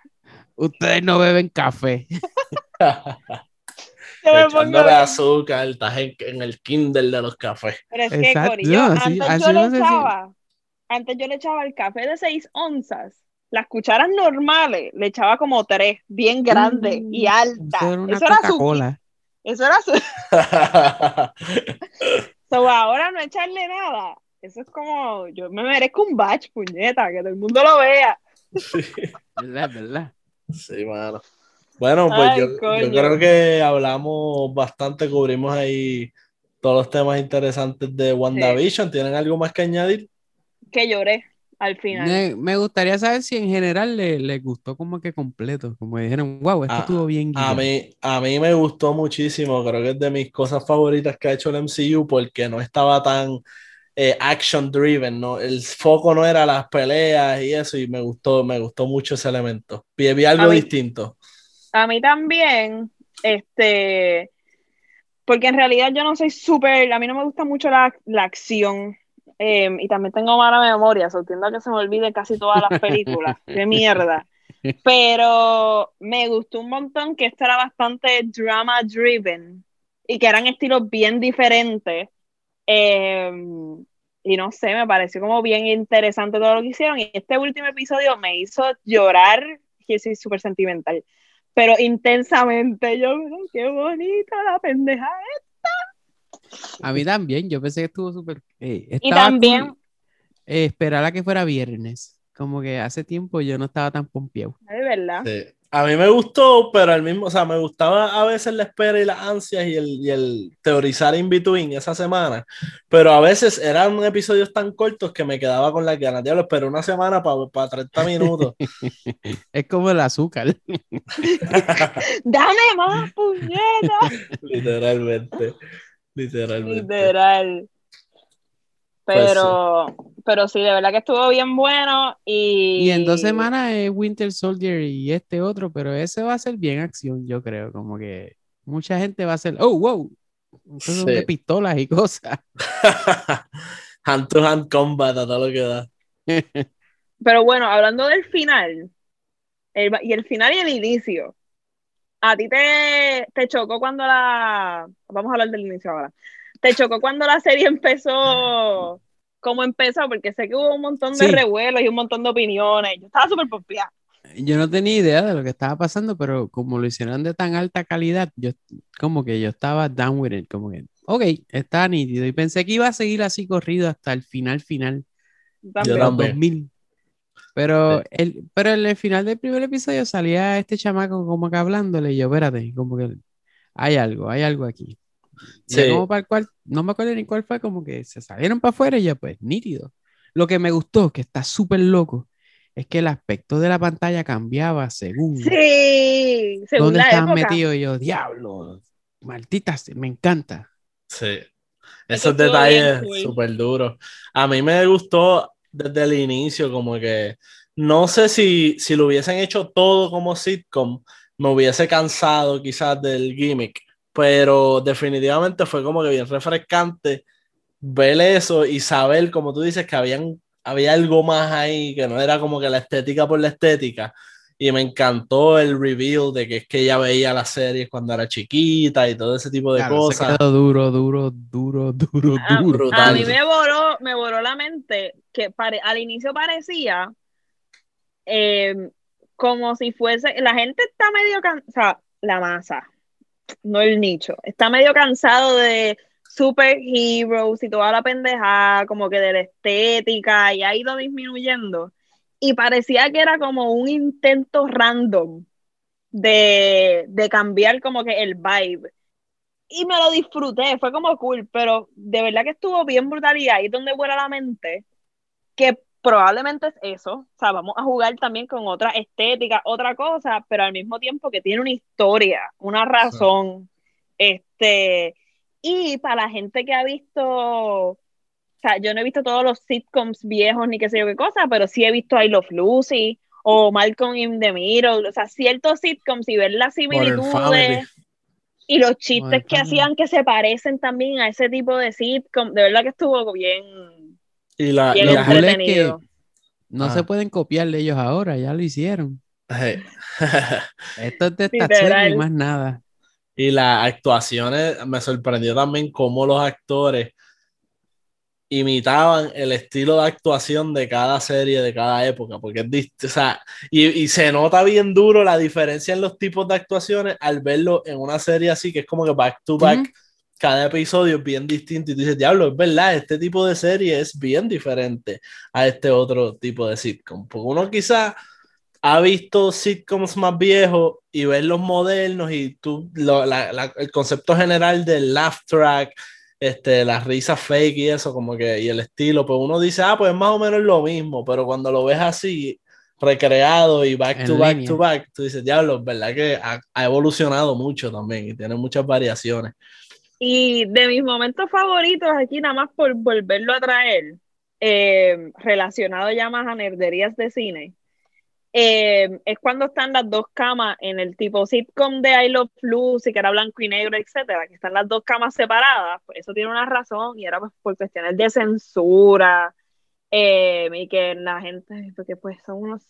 Ustedes no beben café. [laughs] Yo me pongo azúcar, estás en, en el Kindle de los cafés. Pero es que, Corillo, antes así yo le echaba, antes yo le echaba el café de 6 onzas, las cucharas normales, le echaba como tres, bien grandes y altas. Mm, Eso era una Eso era su, eso era su, [laughs] so, ahora no echarle nada. Eso es como, yo me merezco un batch, puñeta, que todo el mundo lo vea. [laughs] ¿Verdad? ¿Verdad? Sí, mano. Bueno, pues Ay, yo, yo creo que hablamos bastante, cubrimos ahí todos los temas interesantes de WandaVision. ¿Tienen algo más que añadir? Que lloré al final. Me, me gustaría saber si en general le, le gustó como que completo. Como dijeron, wow, esto estuvo bien. A guiado". mí, a mí me gustó muchísimo, creo que es de mis cosas favoritas que ha hecho el MCU porque no estaba tan eh, action driven, ¿no? El foco no era las peleas y eso, y me gustó, me gustó mucho ese elemento. Vi, vi algo A mí- distinto. A mí también, este, porque en realidad yo no soy súper, a mí no me gusta mucho la, la acción, eh, y también tengo mala memoria, so tiendo a que se me olvide casi todas las películas, [laughs] de mierda. Pero me gustó un montón que esto era bastante drama driven y que eran estilos bien diferentes. Eh, y no sé, me pareció como bien interesante todo lo que hicieron. Y este último episodio me hizo llorar, que soy súper sentimental pero intensamente. Yo, "Ay, qué bonita la pendeja. A mí también, yo pensé que estuvo súper. eh, Y también, cool, eh, esperar a que fuera viernes. Como que hace tiempo yo no estaba tan pompeado. de verdad. Sí. A mí me gustó, pero al mismo, o sea, me gustaba a veces la espera y las ansias y el, y el teorizar in between esa semana, pero a veces eran episodios tan cortos que me quedaba con las ganas. Diablo, esperé una semana para 30 [laughs] minutos. Es como el azúcar. [laughs] Dame más, puñeta. Literalmente. Literalmente. Literal. Pues Pero, pero sí, de verdad que estuvo bien bueno. Y, Y en dos semanas es Winter Soldier y este otro, pero ese va a ser bien acción, yo creo. Como que mucha gente va a ser, oh, wow. Entonces Sí. de pistolas y cosas. [laughs] hand to hand combat a todo lo que da. [laughs] Pero bueno, hablando del final, el- y el final y el inicio, a ti te, te chocó cuando la. Vamos a hablar del inicio ahora. ¿Te chocó cuando la serie empezó? ¿Cómo empezó? Porque sé que hubo un montón de Sí. revuelos y un montón de opiniones. Yo estaba súper pompeada. Yo no tenía idea de lo que estaba pasando, pero como lo hicieron de tan alta calidad, yo como que yo estaba down with it, como que, ok, está nítido. Y pensé que iba a seguir así corrido hasta el final final. Yo también. 2000. Pero, Sí. el, pero en el final del primer episodio salía este chamaco como que hablándole y yo, espérate, como que hay algo, hay algo aquí. Sí. como para el cual, no me acuerdo ni cuál fue, como que se salieron para afuera y ya pues, nítido. Lo que me gustó, que está súper loco, es que el aspecto de la pantalla cambiaba según Sí, según dónde la estaban época. metidos. Y yo, diablo, malditas, me encanta. Sí. Eso Esos detalles súper duros. A mí me gustó desde el inicio, como que no sé si, si lo hubiesen hecho todo como sitcom, me hubiese cansado quizás del gimmick, pero definitivamente fue como que bien refrescante ver eso y saber, como tú dices, que habían, había algo más ahí, que no era como que la estética por la estética. Y me encantó el reveal de que es que ella veía las series cuando era chiquita y todo ese tipo de Claro, se cosas. quedó duro, duro, duro, duro, A, duro. brutal. a mí me voló, me voló la mente que pare- al inicio parecía eh, como si fuese, la gente está medio cansada, la masa, no el nicho, está medio cansado de superheroes y toda la pendejada, como que de la estética, y ha ido disminuyendo. Y parecía que era como un intento random de, de cambiar como que el vibe y me lo disfruté, fue como cool, pero de verdad que estuvo bien brutal y ahí donde vuela la mente, que probablemente es eso, o sea, vamos a jugar también con otra estética, otra cosa, pero al mismo tiempo que tiene una historia, una razón, este, y para la gente que ha visto, o sea, yo no he visto todos los sitcoms viejos ni qué sé yo qué cosa, pero sí he visto I Love Lucy o Malcolm in the Middle, o sea, ciertos sitcoms y ver las similitudes y los chistes Modern que Family. hacían que se parecen también a ese tipo de sitcom, de verdad que estuvo bien, Y la, y lo la cool es que no Ah. se pueden copiar de ellos ahora, ya lo hicieron. [laughs] Esto es de esta y más nada. y las actuaciones, me sorprendió también cómo los actores imitaban el estilo de actuación de cada serie, de cada época, porque es o sea, y, y se nota bien duro la diferencia en los tipos de actuaciones al verlo en una serie así, que es como que back to back. Cada episodio es bien distinto y tú dices, diablo, es verdad, este tipo de serie es bien diferente a este otro tipo de sitcom, porque uno quizá ha visto sitcoms más viejos y ver los modernos y tú, lo- la- la- el concepto general del laugh track, este, las risas fake y eso, como que, y el estilo, pues uno dice, ah, pues más o menos lo mismo, pero cuando lo ves así, recreado y back En to back to back, tú dices, diablo, es verdad que ha, ha evolucionado mucho también y tiene muchas variaciones. Y de mis momentos favoritos aquí, nada más por volverlo a traer, eh, relacionado ya más a nerderías de cine, eh, es cuando están las dos camas en el tipo sitcom de I Love Lucy, que era blanco y negro, etcétera, que están las dos camas separadas, pues eso tiene una razón y era pues por cuestiones de censura eh, y que la gente, porque pues son unos...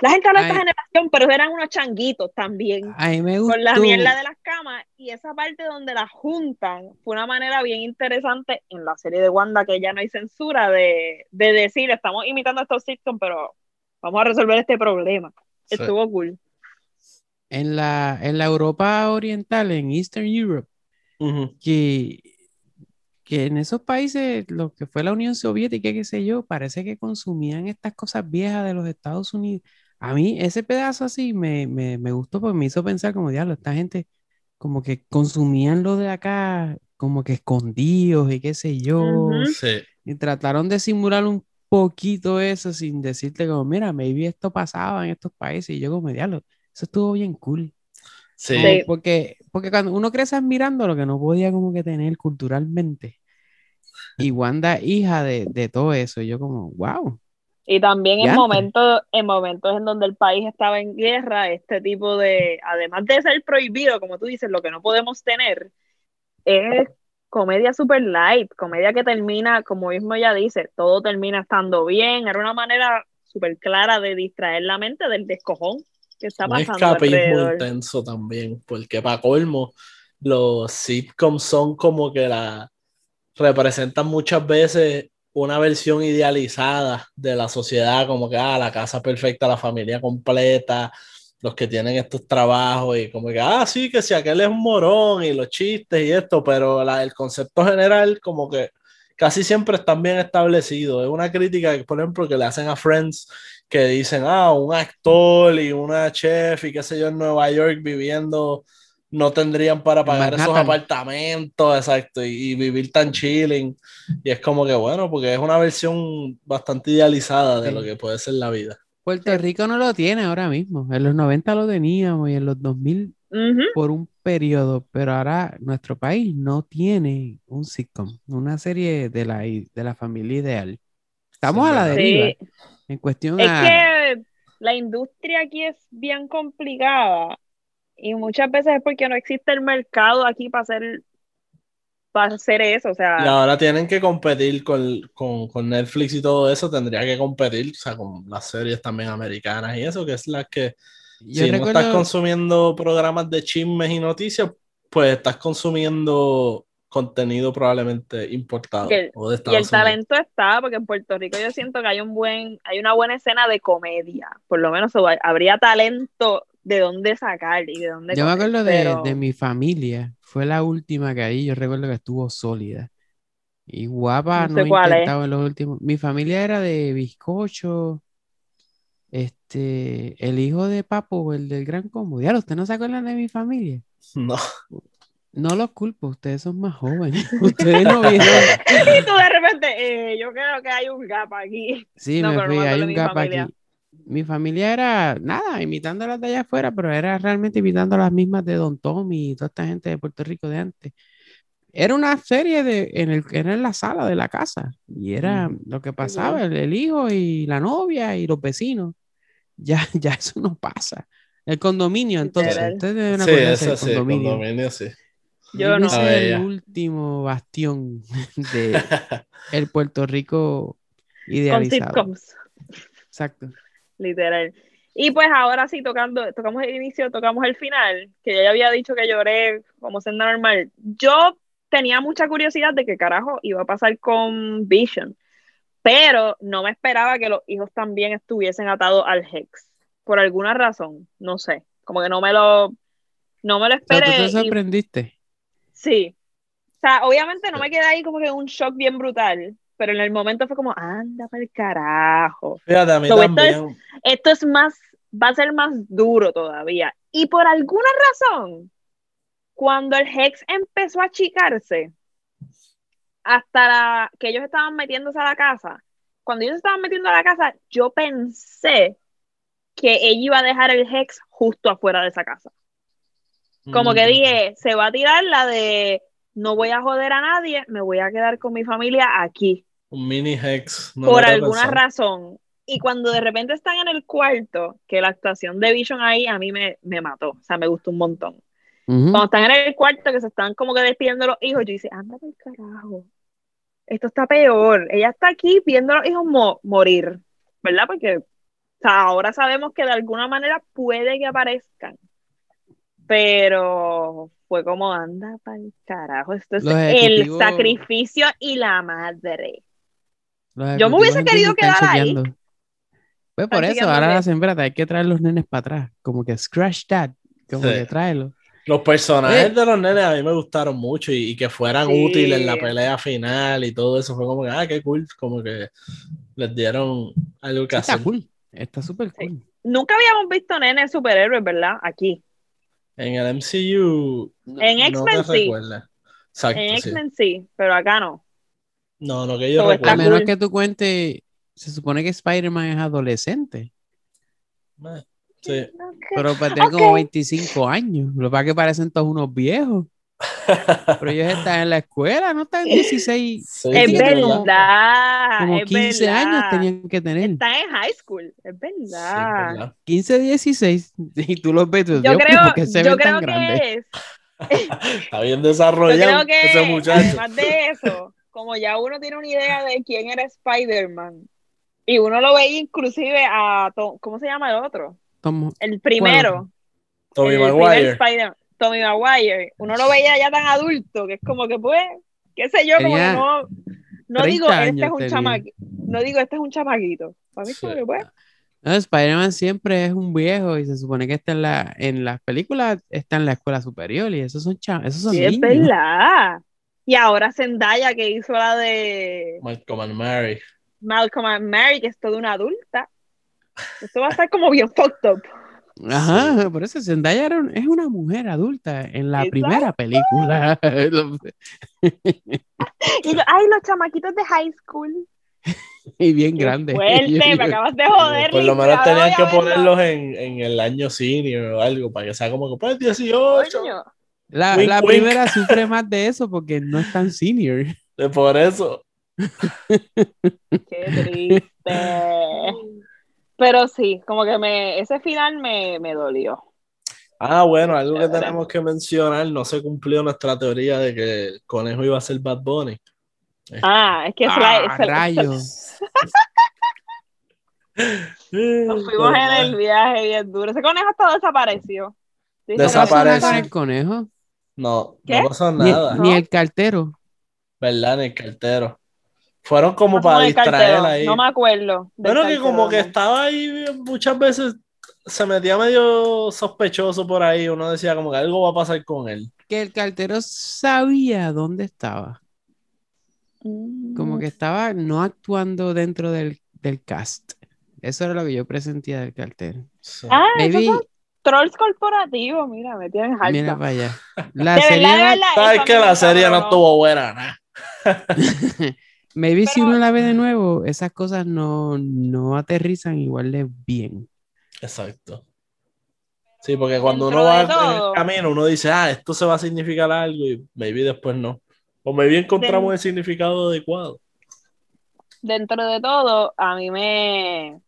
La gente habla de esta Ay. generación, pero eran unos changuitos también A mí me gustó. con la mierda de las camas y esa parte donde las juntan fue una manera bien interesante en la serie de Wanda que ya no hay censura de, de decir estamos imitando a estos sitcoms pero vamos a resolver este problema Sí. estuvo cool En la, en la Europa Oriental, en Eastern Europe, que, que en esos países, lo que fue la Unión Soviética, qué sé yo, parece que consumían estas cosas viejas de los Estados Unidos. A mí ese pedazo así me, me, me gustó porque me hizo pensar como, diablo, esta gente como que consumían lo de acá, como que escondidos y qué sé yo. Ujú. Sí. Y trataron de simular un poquito eso sin decirte como, mira, maybe esto pasaba en estos países. Y yo como, diablo, eso estuvo bien cool. Sí. Como. Porque, porque cuando uno crece admirando lo que no podía como que tener culturalmente. Y Wanda, hija de, de todo eso, y yo como, wow. y también en Diantre. momentos en momentos en donde el país estaba en guerra este tipo de además de ser prohibido como tú dices lo que no podemos tener es comedia super light, comedia que termina, como mismo ella dice, todo termina estando bien, era una manera súper clara de distraer la mente del descojón ¿Qué está un pasando escapismo alrededor? intenso también, porque para colmo, los sitcoms son como que la representan muchas veces una versión idealizada de la sociedad, como que ah, la casa perfecta, la familia completa, los que tienen estos trabajos y como que, ah, sí, que si aquel es un morón y los chistes y esto, pero el concepto general como que casi siempre están bien establecidos. Es una crítica, por ejemplo, que le hacen a Friends, que dicen, ah, un actor y una chef y qué sé yo en Nueva York viviendo, no tendrían para pagar esos apartamentos, exacto, y, y vivir tan chilling. Y es como que, bueno, porque es una versión bastante idealizada de Sí. lo que puede ser la vida. Puerto Rico no lo tiene ahora mismo. En los 90 lo teníamos y en los 2000 Ujú. por un periodo, pero ahora nuestro país no tiene un sitcom, una serie de la, de la familia ideal. Estamos Sí, a la deriva Sí. en cuestión Es a... que la industria aquí es bien complicada y muchas veces es porque no existe el mercado aquí para hacer, para hacer eso. O Y sea, ahora tienen que competir con, con, con Netflix y todo eso, tendría que competir, o sea, con las series también americanas y eso, que es las que, Yo si no estás recuerdo- consumiendo programas de chismes y noticias, pues estás consumiendo contenido probablemente importado Y el- o de y el Unidos. talento está, porque en Puerto Rico yo siento que hay un buen, hay una buena escena de comedia. Por lo menos habría talento de dónde sacar y de dónde Yo me acuerdo de, pero- de mi familia, fue la última que ahí, yo recuerdo que estuvo sólida. Y guapa No no sé intentaba en los últimos. Mi familia era de bizcocho, este, el hijo de Papo, el del Gran Combo. Diablo, ¿usted no se acuerdan de mi familia? No, No los culpo, ustedes son más jóvenes. [laughs] Ustedes no vieron. [laughs] y tú de repente, eh, yo creo que hay un gap aquí. Sí, No, me no fui, hay un gap familia. aquí. Mi familia era, nada, imitando a las de allá afuera, pero era realmente imitando a las mismas de Don Tommy y toda esta gente de Puerto Rico de antes. Era una serie de, en el, era en la sala de la casa y era Ujú. lo que pasaba, el, el hijo y la novia y los vecinos. [laughs] Ya, ya eso no pasa. El condominio, entonces, deben sí, eso del sí, condominio. condominio, sí. Yo no. ver, el último bastión [laughs] de [laughs] el Puerto Rico Con idealizado. sitcoms, Exacto. Literal. Y pues ahora sí, tocando, tocamos el inicio, tocamos el final, que yo ya había dicho que lloré como senda normal. Yo tenía mucha curiosidad de qué carajo iba a pasar con Vision, pero no me esperaba que los hijos también estuviesen atados al Hex. Por alguna razón, no sé, como que no me lo, no me lo O sea, tú esperé. te y- sorprendiste. Sí. O sea, obviamente no me quedé ahí como que un shock bien brutal, pero en el momento fue como, anda para el carajo. Fíjate, a mí So, esto es-. Esto es más, va a ser más duro todavía. Y por alguna razón, cuando el Hex empezó a achicarse, hasta la, que ellos estaban metiéndose a la casa, cuando ellos estaban metiendo a la casa, yo pensé que ella iba a dejar el Hex justo afuera de esa casa. Como que Mm, dije, se va a tirar la de no voy a joder a nadie, me voy a quedar con mi familia aquí, Un mini hex. no por alguna pensado. razón. Y cuando de repente están en el cuarto, que la actuación de Vision ahí a mí me, me mató, o sea, me gustó un montón. Cuando están en el cuarto, que se están como que despidiendo los hijos, yo dice, anda por carajo, esto está peor. Ella está aquí viendo a los hijos mo- morir, ¿verdad? Porque o sea, ahora sabemos que de alguna manera puede que aparezcan. Pero fue como anda para el carajo. Esto es el sacrificio y la madre. Los Yo me hubiese querido quedar ahí. Pues por eso, ahora que- sembrata hay que traer los nenes para atrás. Como que scratch that. Como Sí. que tráelo. Los personajes Eh. de los nenes a mí me gustaron mucho y, y que fueran Sí. útiles en la pelea final y todo eso fue como que, ah, qué cool, como que les dieron algo que Sí, está hacer. cool. Está súper Sí. cool. Nunca habíamos visto nenes superhéroes, ¿verdad? Aquí. En el MCU En no X-Men me sí. Exacto, En sí. X-Men sí, pero acá no. No, no que yo So, está A recuerdo. menos cool. que tú cuentes, se supone que Spider-Man es adolescente, Eh, Sí. pero pues tiene Ok. como 25 años. Lo que pasa es que parecen todos unos viejos. Pero ellos están en la escuela, no están en 16. Sí, Es verdad. como- verdad. Como es 15 verdad. años tenían que tener. Están en high school, es Sí, es verdad. verdad. 15, 16. Y tú los ves, tú, yo Dios, creo, ¿por qué se yo ven creo tan grandes? que es. [laughs] Está bien Yo desarrollado creo que ese muchacho. además de eso, como ya uno tiene una idea de quién era Spider-Man, y uno lo ve inclusive a Tom- ¿cómo se llama el otro? Tom- El primero. Tommy el primer Maguire. Spider- Tommy Maguire. Uno lo veía ya tan adulto que es como que pues, qué sé yo, como que no, no 30 digo este es un chamaquito. No digo este es un chamaquito. Para mí es como Sí. que pues. No, Spider-Man siempre es un viejo y se supone que está en la, en las películas está en la escuela superior y esos son cha- esos son Sí, es verdad. Y ahora Zendaya que hizo la de Malcolm and Mary. Malcolm and Mary, que es toda una adulta. Esto va a estar como bien fucked up. Ajá, por eso Zendaya era un- es una mujer adulta en la Exacto. primera película. [laughs] Y yo, ay, los chamaquitos de high school. y bien Qué grande. Fuerte, me acabas de joder. Por lo menos voy que ponerlos en, en el año senior o algo para que sea como que pues 18. Coño, La, Wink, la wink. primera sufre más de eso porque no es tan senior. De por eso. Qué triste. Pero sí, como que me, ese final me, me dolió. Ah, bueno, algo que tenemos que mencionar, no se cumplió nuestra teoría de que el conejo iba a ser Bad Bunny. Ah, es que es Ah, la, es rayos. [laughs] nos fuimos en el viaje bien duro. Ese conejo hasta desapareció. Sí, ¿No pasó nada Desaparece. con el conejo? No, ¿Qué? no pasó nada, ni el cartero. ¿verdad? Ni el cartero. Fueron como para distraer ahí. No me acuerdo. Bueno, que como que estaba ahí muchas veces se metía medio sospechoso por ahí. Uno decía como que algo va a pasar con él. Que el cartero sabía dónde estaba. Mm. Como que estaba no actuando dentro del, del cast. Eso era lo que yo presentía del cartero. Ah, Maybe, trolls corporativos. Mira, me tienen harta. mira para allá. [laughs] La de serie verdad, verdad, Sabes que la serie no estuvo buena, nada. [laughs] Maybe si uno la ve de nuevo, esas cosas no, no aterrizan igual de bien. Exacto. Sí, porque cuando Dentro uno va de en todo- el camino, uno dice, ah, esto se va a significar algo y maybe después no. O maybe encontramos el significado adecuado. dentro de todo, a mí me.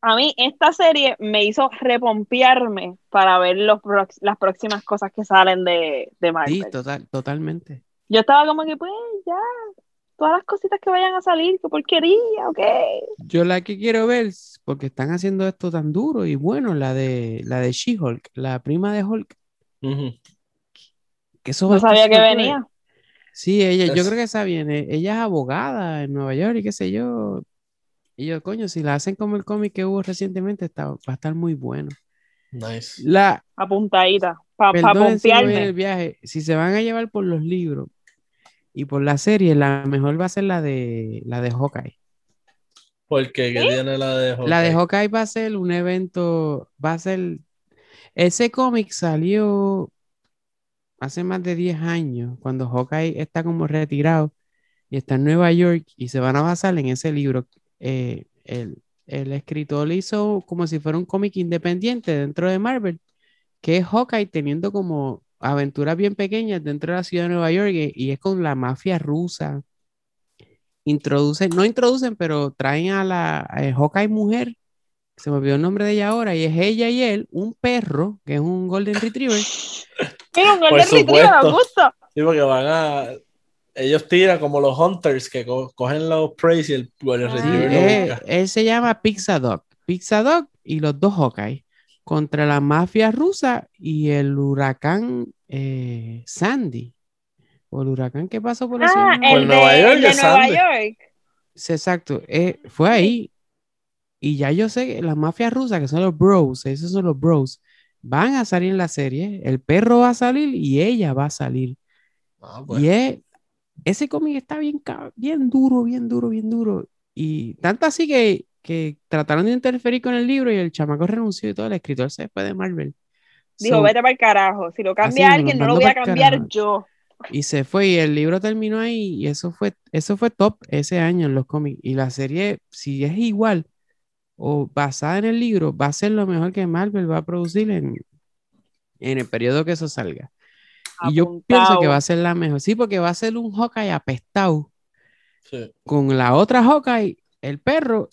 A mí esta serie me hizo repompearme para ver los las próximas cosas que salen de, de Sí, Marvel. total, totalmente. Yo estaba como que, pues, ya, todas las cositas que vayan a salir, qué porquería, ok. Yo la que quiero ver, porque están haciendo esto tan duro y bueno, la de la de She-Hulk, la prima de Hulk, Ujú. que eso No sabía que venía. Sí, ella, yo creo que esa viene. Ella es abogada en Nueva York y qué sé yo. Y yo, coño, si la hacen como el cómic que hubo recientemente, está, va a estar muy bueno. Nice. La, Apuntadita, para en el viaje. Si se van a llevar por los libros y por la serie, la mejor va a ser la de la de Hawkeye. Porque que tiene la de La de Hawkeye? Hawkeye va a ser un evento, va a ser. Ese cómic salió hace más de 10 años, cuando Hawkeye está como retirado y está en Nueva York y se van a basar en ese libro. Eh, el, el escritor hizo como si fuera un cómic independiente dentro de Marvel, que es Hawkeye teniendo como aventuras bien pequeñas dentro de la ciudad de Nueva York y, es con la mafia rusa. Introducen, no introducen, pero traen a la a Hawkeye mujer, se me olvidó el nombre de ella ahora, y es ella y él, un perro, que es un Golden Retriever. [laughs] Mira, un Golden. Sí, porque van a. Ellos tiran como los hunters que co- cogen los praise y el, el Ah. Sí, lo eh, él se llama Pizza Dog. Pizza Dog y los dos Hawkeye contra la mafia rusa y el huracán eh, Sandy. O el huracán que pasó por Ah, de Nueva Por el Nueva de, York, el de Nueva. York. Sí, exacto. eh, fue ahí. Y ya yo sé que la mafia rusa, que son los bros, esos son los bros, van a salir en la serie. El perro va a salir y ella va a salir. Ah, pues. Y es- ese cómic está bien, bien duro, bien duro, bien duro. Y tanto así que, que trataron de interferir con el libro y el chamaco renunció y todo. El escritor se fue de Marvel. Dijo, So, vete para el carajo. Si lo cambia alguien, no lo voy a cambiar carajo. yo. y se fue y el libro terminó ahí y eso fue, eso fue top ese año en los cómics. Y la serie, si es igual o basada en el libro, va a ser lo mejor que Marvel va a producir en, en el periodo que eso salga. Y yo pienso que va a ser la mejor. Sí, porque va a ser un Hawkeye apestado Sí. con la otra Hawkeye, el perro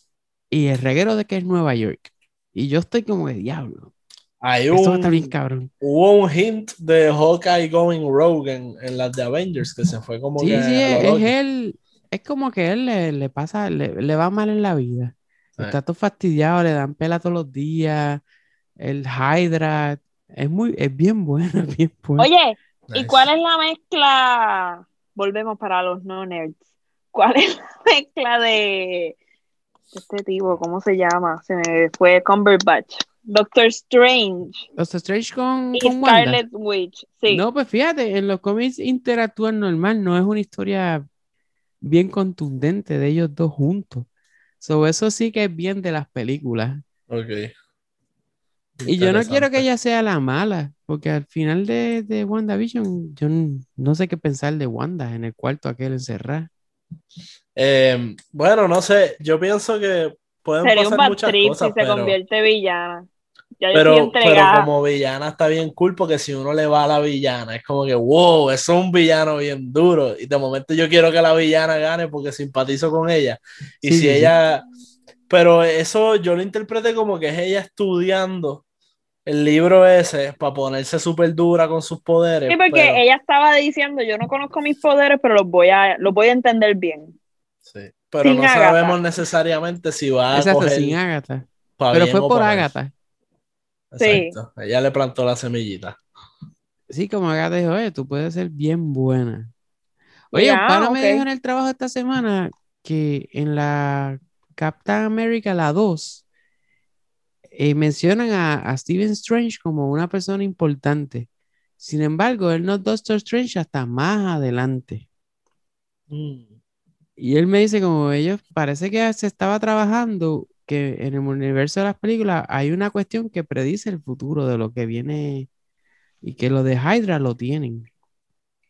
y el reguero de que es Nueva York. Y yo estoy como de diablo. Hay Esto va a un, estar bien cabrón. hubo un hint de Hawkeye going rogue en, en las de Avengers que se fue como Sí, que sí, es, es él. Es como que él le, le pasa, le, le va mal en la vida. Sí. Está todo fastidiado, le dan pela todos los días. el Hydra. Es muy, es bien buena, [laughs] bien buena. Oye, ¿y cuál es la mezcla? Volvemos para los no nerds. ¿Cuál es la mezcla de este tipo? ¿Cómo se llama? Se me fue Cumberbatch. Doctor Strange Los Strange con, y con Wanda. Scarlet Witch. Sí. No, pues fíjate, en los cómics interactúan normal, no es una historia bien contundente de ellos dos juntos. So, eso sí que es bien de las películas. Ok. Y yo no quiero que ella sea la mala, porque al final de, de WandaVision, yo no sé qué pensar de Wanda en el cuarto aquel encerrado. Eh, bueno, no sé, yo pienso que pueden Sería un pasar bad muchas trip cosas, si se pero, convierte villana. Ya pero, pero como villana está bien cool porque si uno le va a la villana es como que, wow, es un villano bien duro y de momento yo quiero que la villana gane porque simpatizo con ella y Sí, si sí. ella, pero eso yo lo interpreté como que es ella estudiando el libro ese para ponerse súper dura con sus poderes. Sí, porque pero- ella estaba diciendo, yo no conozco mis poderes, pero los voy a, los voy a entender bien. Sí, pero Sin no Agatha. sabemos necesariamente si va a Exacto, coger sin Agatha. Pero fue por. Agatha. Sí. Exacto. Ella le plantó la semillita. Sí, como Agatha dijo, oye, tú puedes ser bien buena. Oye, un Ya, pana me dijo en el trabajo esta semana que en la Captain America, la 2, eh, mencionan a, a Stephen Strange como una persona importante. Sin embargo, él no es Doctor Strange hasta más adelante. Mm. Y él me dice como ellos, parece que se estaba trabajando que en el universo de las películas hay una cuestión que predice el futuro de lo que viene y que lo de Hydra lo tienen.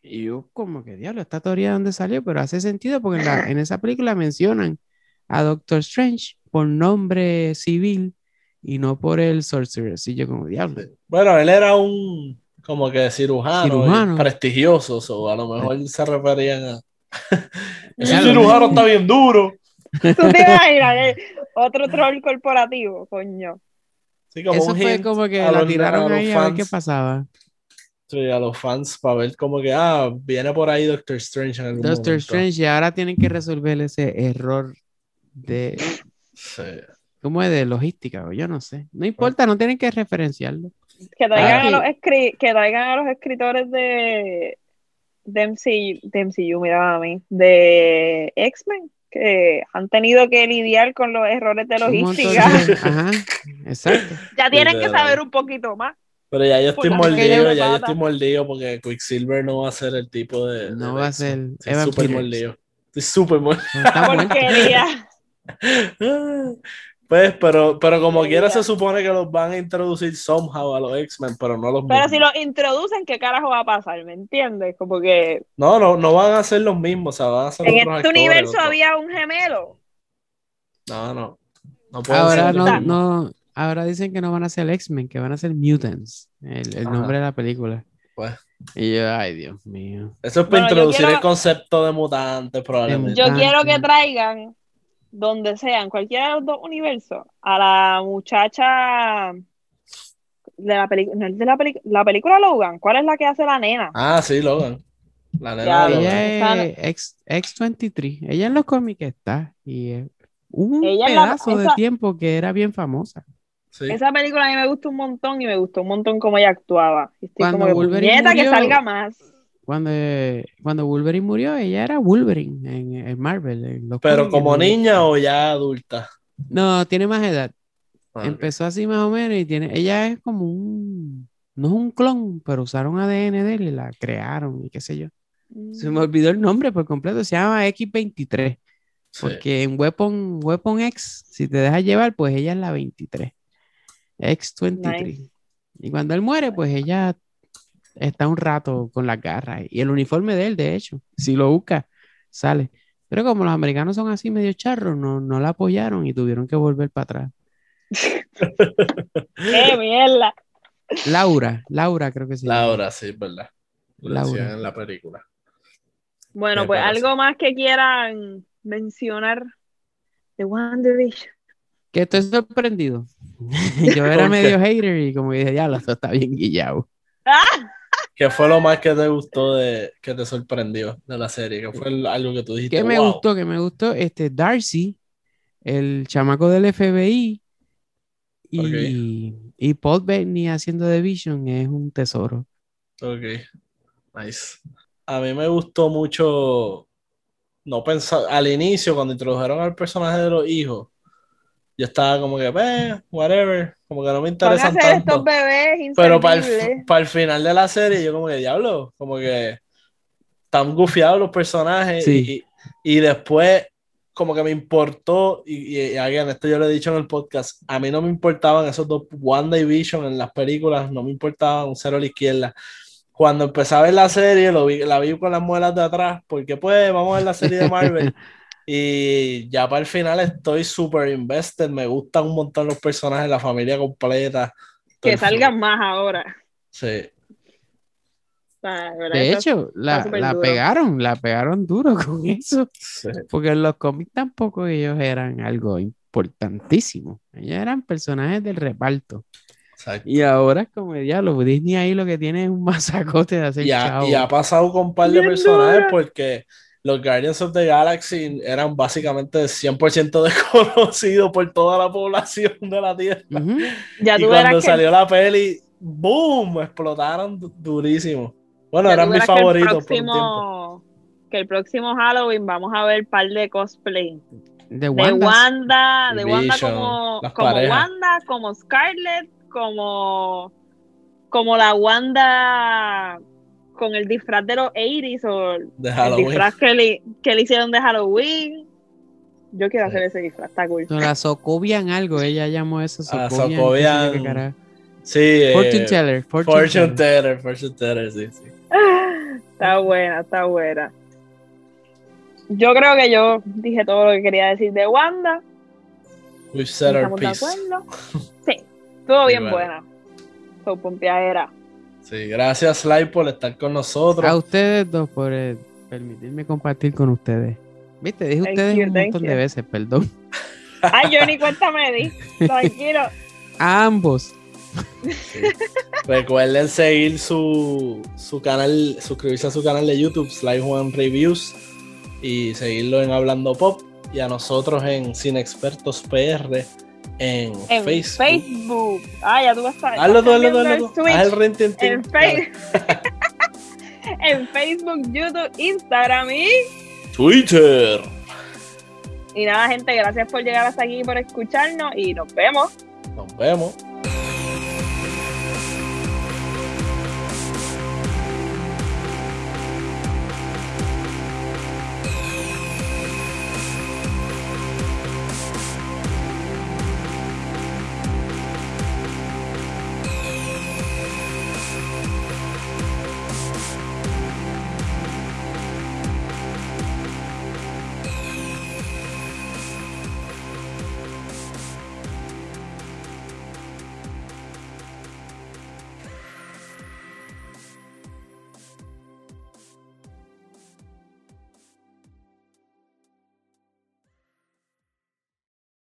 Y yo como que diablo, esta teoría de dónde salió, pero hace sentido porque en, la- en esa película mencionan a Doctor Strange por nombre civil y no por el Sorcerer. Así yo como diablo. Bueno, él era un como que cirujano, y Cirujano. prestigioso, o a lo mejor se referían a. [laughs] Ese cirujano está bien duro. [laughs] ¿Tú te imaginas? eh? Otro troll corporativo, coño. Sí, como Eso un fue como que a la los- tiraron ahí a ver qué fans. pasaba. Sí, a los fans para ver como que, ah, viene por ahí Doctor Strange en algún Doctor momento. Strange y ahora tienen que resolver ese error de Sí. ¿Cómo es de logística? O yo no sé. No importa, no tienen que referenciarlo. Que traigan, Ah, a los escri- que traigan a los escritores de, de, MCU, de MCU, mira a mí, de X-Men, que han tenido que lidiar con los errores de logística. de- [laughs] Ajá, exacto. Ya tienen que saber un poquito más. Pero ya yo estoy mordido, ya yo estoy mordido porque Quicksilver no va a ser el tipo de. No de va a X-Men. ser Estoy súper mordido. Estoy súper mordido. Porquería. [laughs] Pues, pero, pero como Sí, quiera ya. se supone que los van a introducir somehow a los X-Men, pero no los Pero mismos. si los introducen, ¿qué carajo va a pasar? ¿Me entiendes? Como que No, no, no van a ser los mismos, o sea, van a ser en otros este actores, universo otros- había un gemelo. No, no. No Ahora no, no, ahora dicen que no van a ser X-Men, que van a ser Mutants, el, nombre de la película. Pues, Y yo, ay, Dios mío. eso es para Bueno, introducir quiero- el concepto de mutantes, probablemente. Yo quiero que traigan, donde sean, cualquiera de los dos universos, a la muchacha de la película, de la, peli- la película Logan. ¿Cuál es la que hace la nena? Ah, sí, Logan. La nena Ya, de Logan. Ella es X, X23. Ella en los cómics está. Y es un Ella es la- pedazo de esa- tiempo que era bien famosa. Sí. Esa película a mí me gustó un montón y me gustó un montón cómo ella actuaba. Y estoy Cuando como que, Wolverine "Puñeta, que salga más. Cuando, cuando Wolverine murió, ella era Wolverine en, en Marvel. en los Pero como niña o ya adulta. No, tiene más edad. Ah, Empezó así más o menos y tiene, ella es como un, no es un clon, pero usaron ADN de él y la crearon y qué sé yo. Se me olvidó el nombre por completo, se llama X23, sí. porque en Weapon, Weapon X, si te dejas llevar, pues ella es la 23, X23. Nice. Y cuando él muere, pues ella está un rato con las garras y el uniforme de él, de hecho, si lo busca, sale. Pero como los americanos son así medio charros, no, no la apoyaron y tuvieron que volver para atrás. [laughs] ¡Qué mierda! Laura, Laura creo que sí. Laura, sí, es verdad. Lo Laura. en la película. Bueno, Me pues parece. algo más que quieran mencionar de WandaVision. Que estoy sorprendido. [laughs] Yo era ¿Por medio hater y como dije, ya, esto está bien guillado. ¿Qué fue lo más que te gustó de que te sorprendió de la serie? ¿Qué fue el- algo que tú dijiste? ¿Qué me "Wow"? gustó? Que me gustó este Darcy, el chamaco del FBI, Y, y Paul Bettany haciendo The Vision es un tesoro. Ok, nice. A mí me gustó mucho, no pensar, al inicio, cuando introdujeron al personaje de los hijos, yo estaba como que, eh, whatever, como que no me Van a interesan ser estos tanto. bebés Pero para el, para el final de la serie, yo como que, diablo, como que están gufiados los personajes Sí. y, y después como que me importó, y, y, y again, esto yo lo he dicho en el podcast, a mí no me importaban esos dos, Wanda y Vision en las películas, no me importaban un cero a la izquierda. Cuando empecé a ver la serie, lo vi, la vi con las muelas de atrás, porque pues vamos a ver la serie de Marvel. [laughs] Y ya para el final estoy súper invested, me gustan un montón los personajes, la familia completa. Que salgan más ahora. Sí, de hecho, la, la pegaron, la pegaron duro [laughs] con eso. sí. Porque en los cómics tampoco ellos eran algo importantísimo. Ellos eran personajes del reparto. exacto. Y ahora es como diablo, Disney ahí lo que tiene es un [laughs] masacote de hacer Y ha, chavo. y ha pasado con un par de Bien personajes dura. porque los Guardians of the Galaxy eran básicamente 100% [laughs] desconocidos por toda la población de la Tierra. Ya Y tú cuando que salió la peli, ¡boom! Explotaron du- durísimo. Bueno, Ya eran mis verás que el favoritos por un tiempo. próximo, que el próximo Halloween vamos a ver par de cosplay De de Wanda. De Wanda Vision, como, como. Wanda, como Scarlett, como, como la Wanda con el disfraz de los 80s o De el Halloween. disfraz que le, que le hicieron de Halloween. Yo quiero Sí. hacer ese disfraz, está cool. No, la Socovian algo, ella llamó eso Socovian. qué carajo. Sí, eh, Fortune Teller. Fortune, Fortune Teller. Teller, Fortune Teller, sí, sí. Está buena, está buena. Yo creo que yo dije todo lo que quería decir de Wanda. We've said our ¿Estamos de piece. acuerdo? Sí, estuvo bien bueno. buena. So, pompeadera. Sí, gracias, Sly, por estar con nosotros. A ustedes dos por eh, permitirme compartir con ustedes. Viste, dije Thank ustedes you, un montón you. de veces, perdón. [laughs] Ay, yo ni cuenta me di. Tranquilo. [laughs] A ambos. Recuerden seguir su, su canal, suscribirse a su canal de YouTube, Sly Juan Reviews, y seguirlo en Hablando Pop, y a nosotros en Sin Expertos PR en, En Facebook. Facebook. Ah, ya tú vas a. Hazlo tú, hazlo tú. En, Face- [laughs] en Facebook, YouTube, Instagram y. Twitter. Y nada, gente, gracias por llegar hasta aquí y por escucharnos. Y nos vemos. Nos vemos.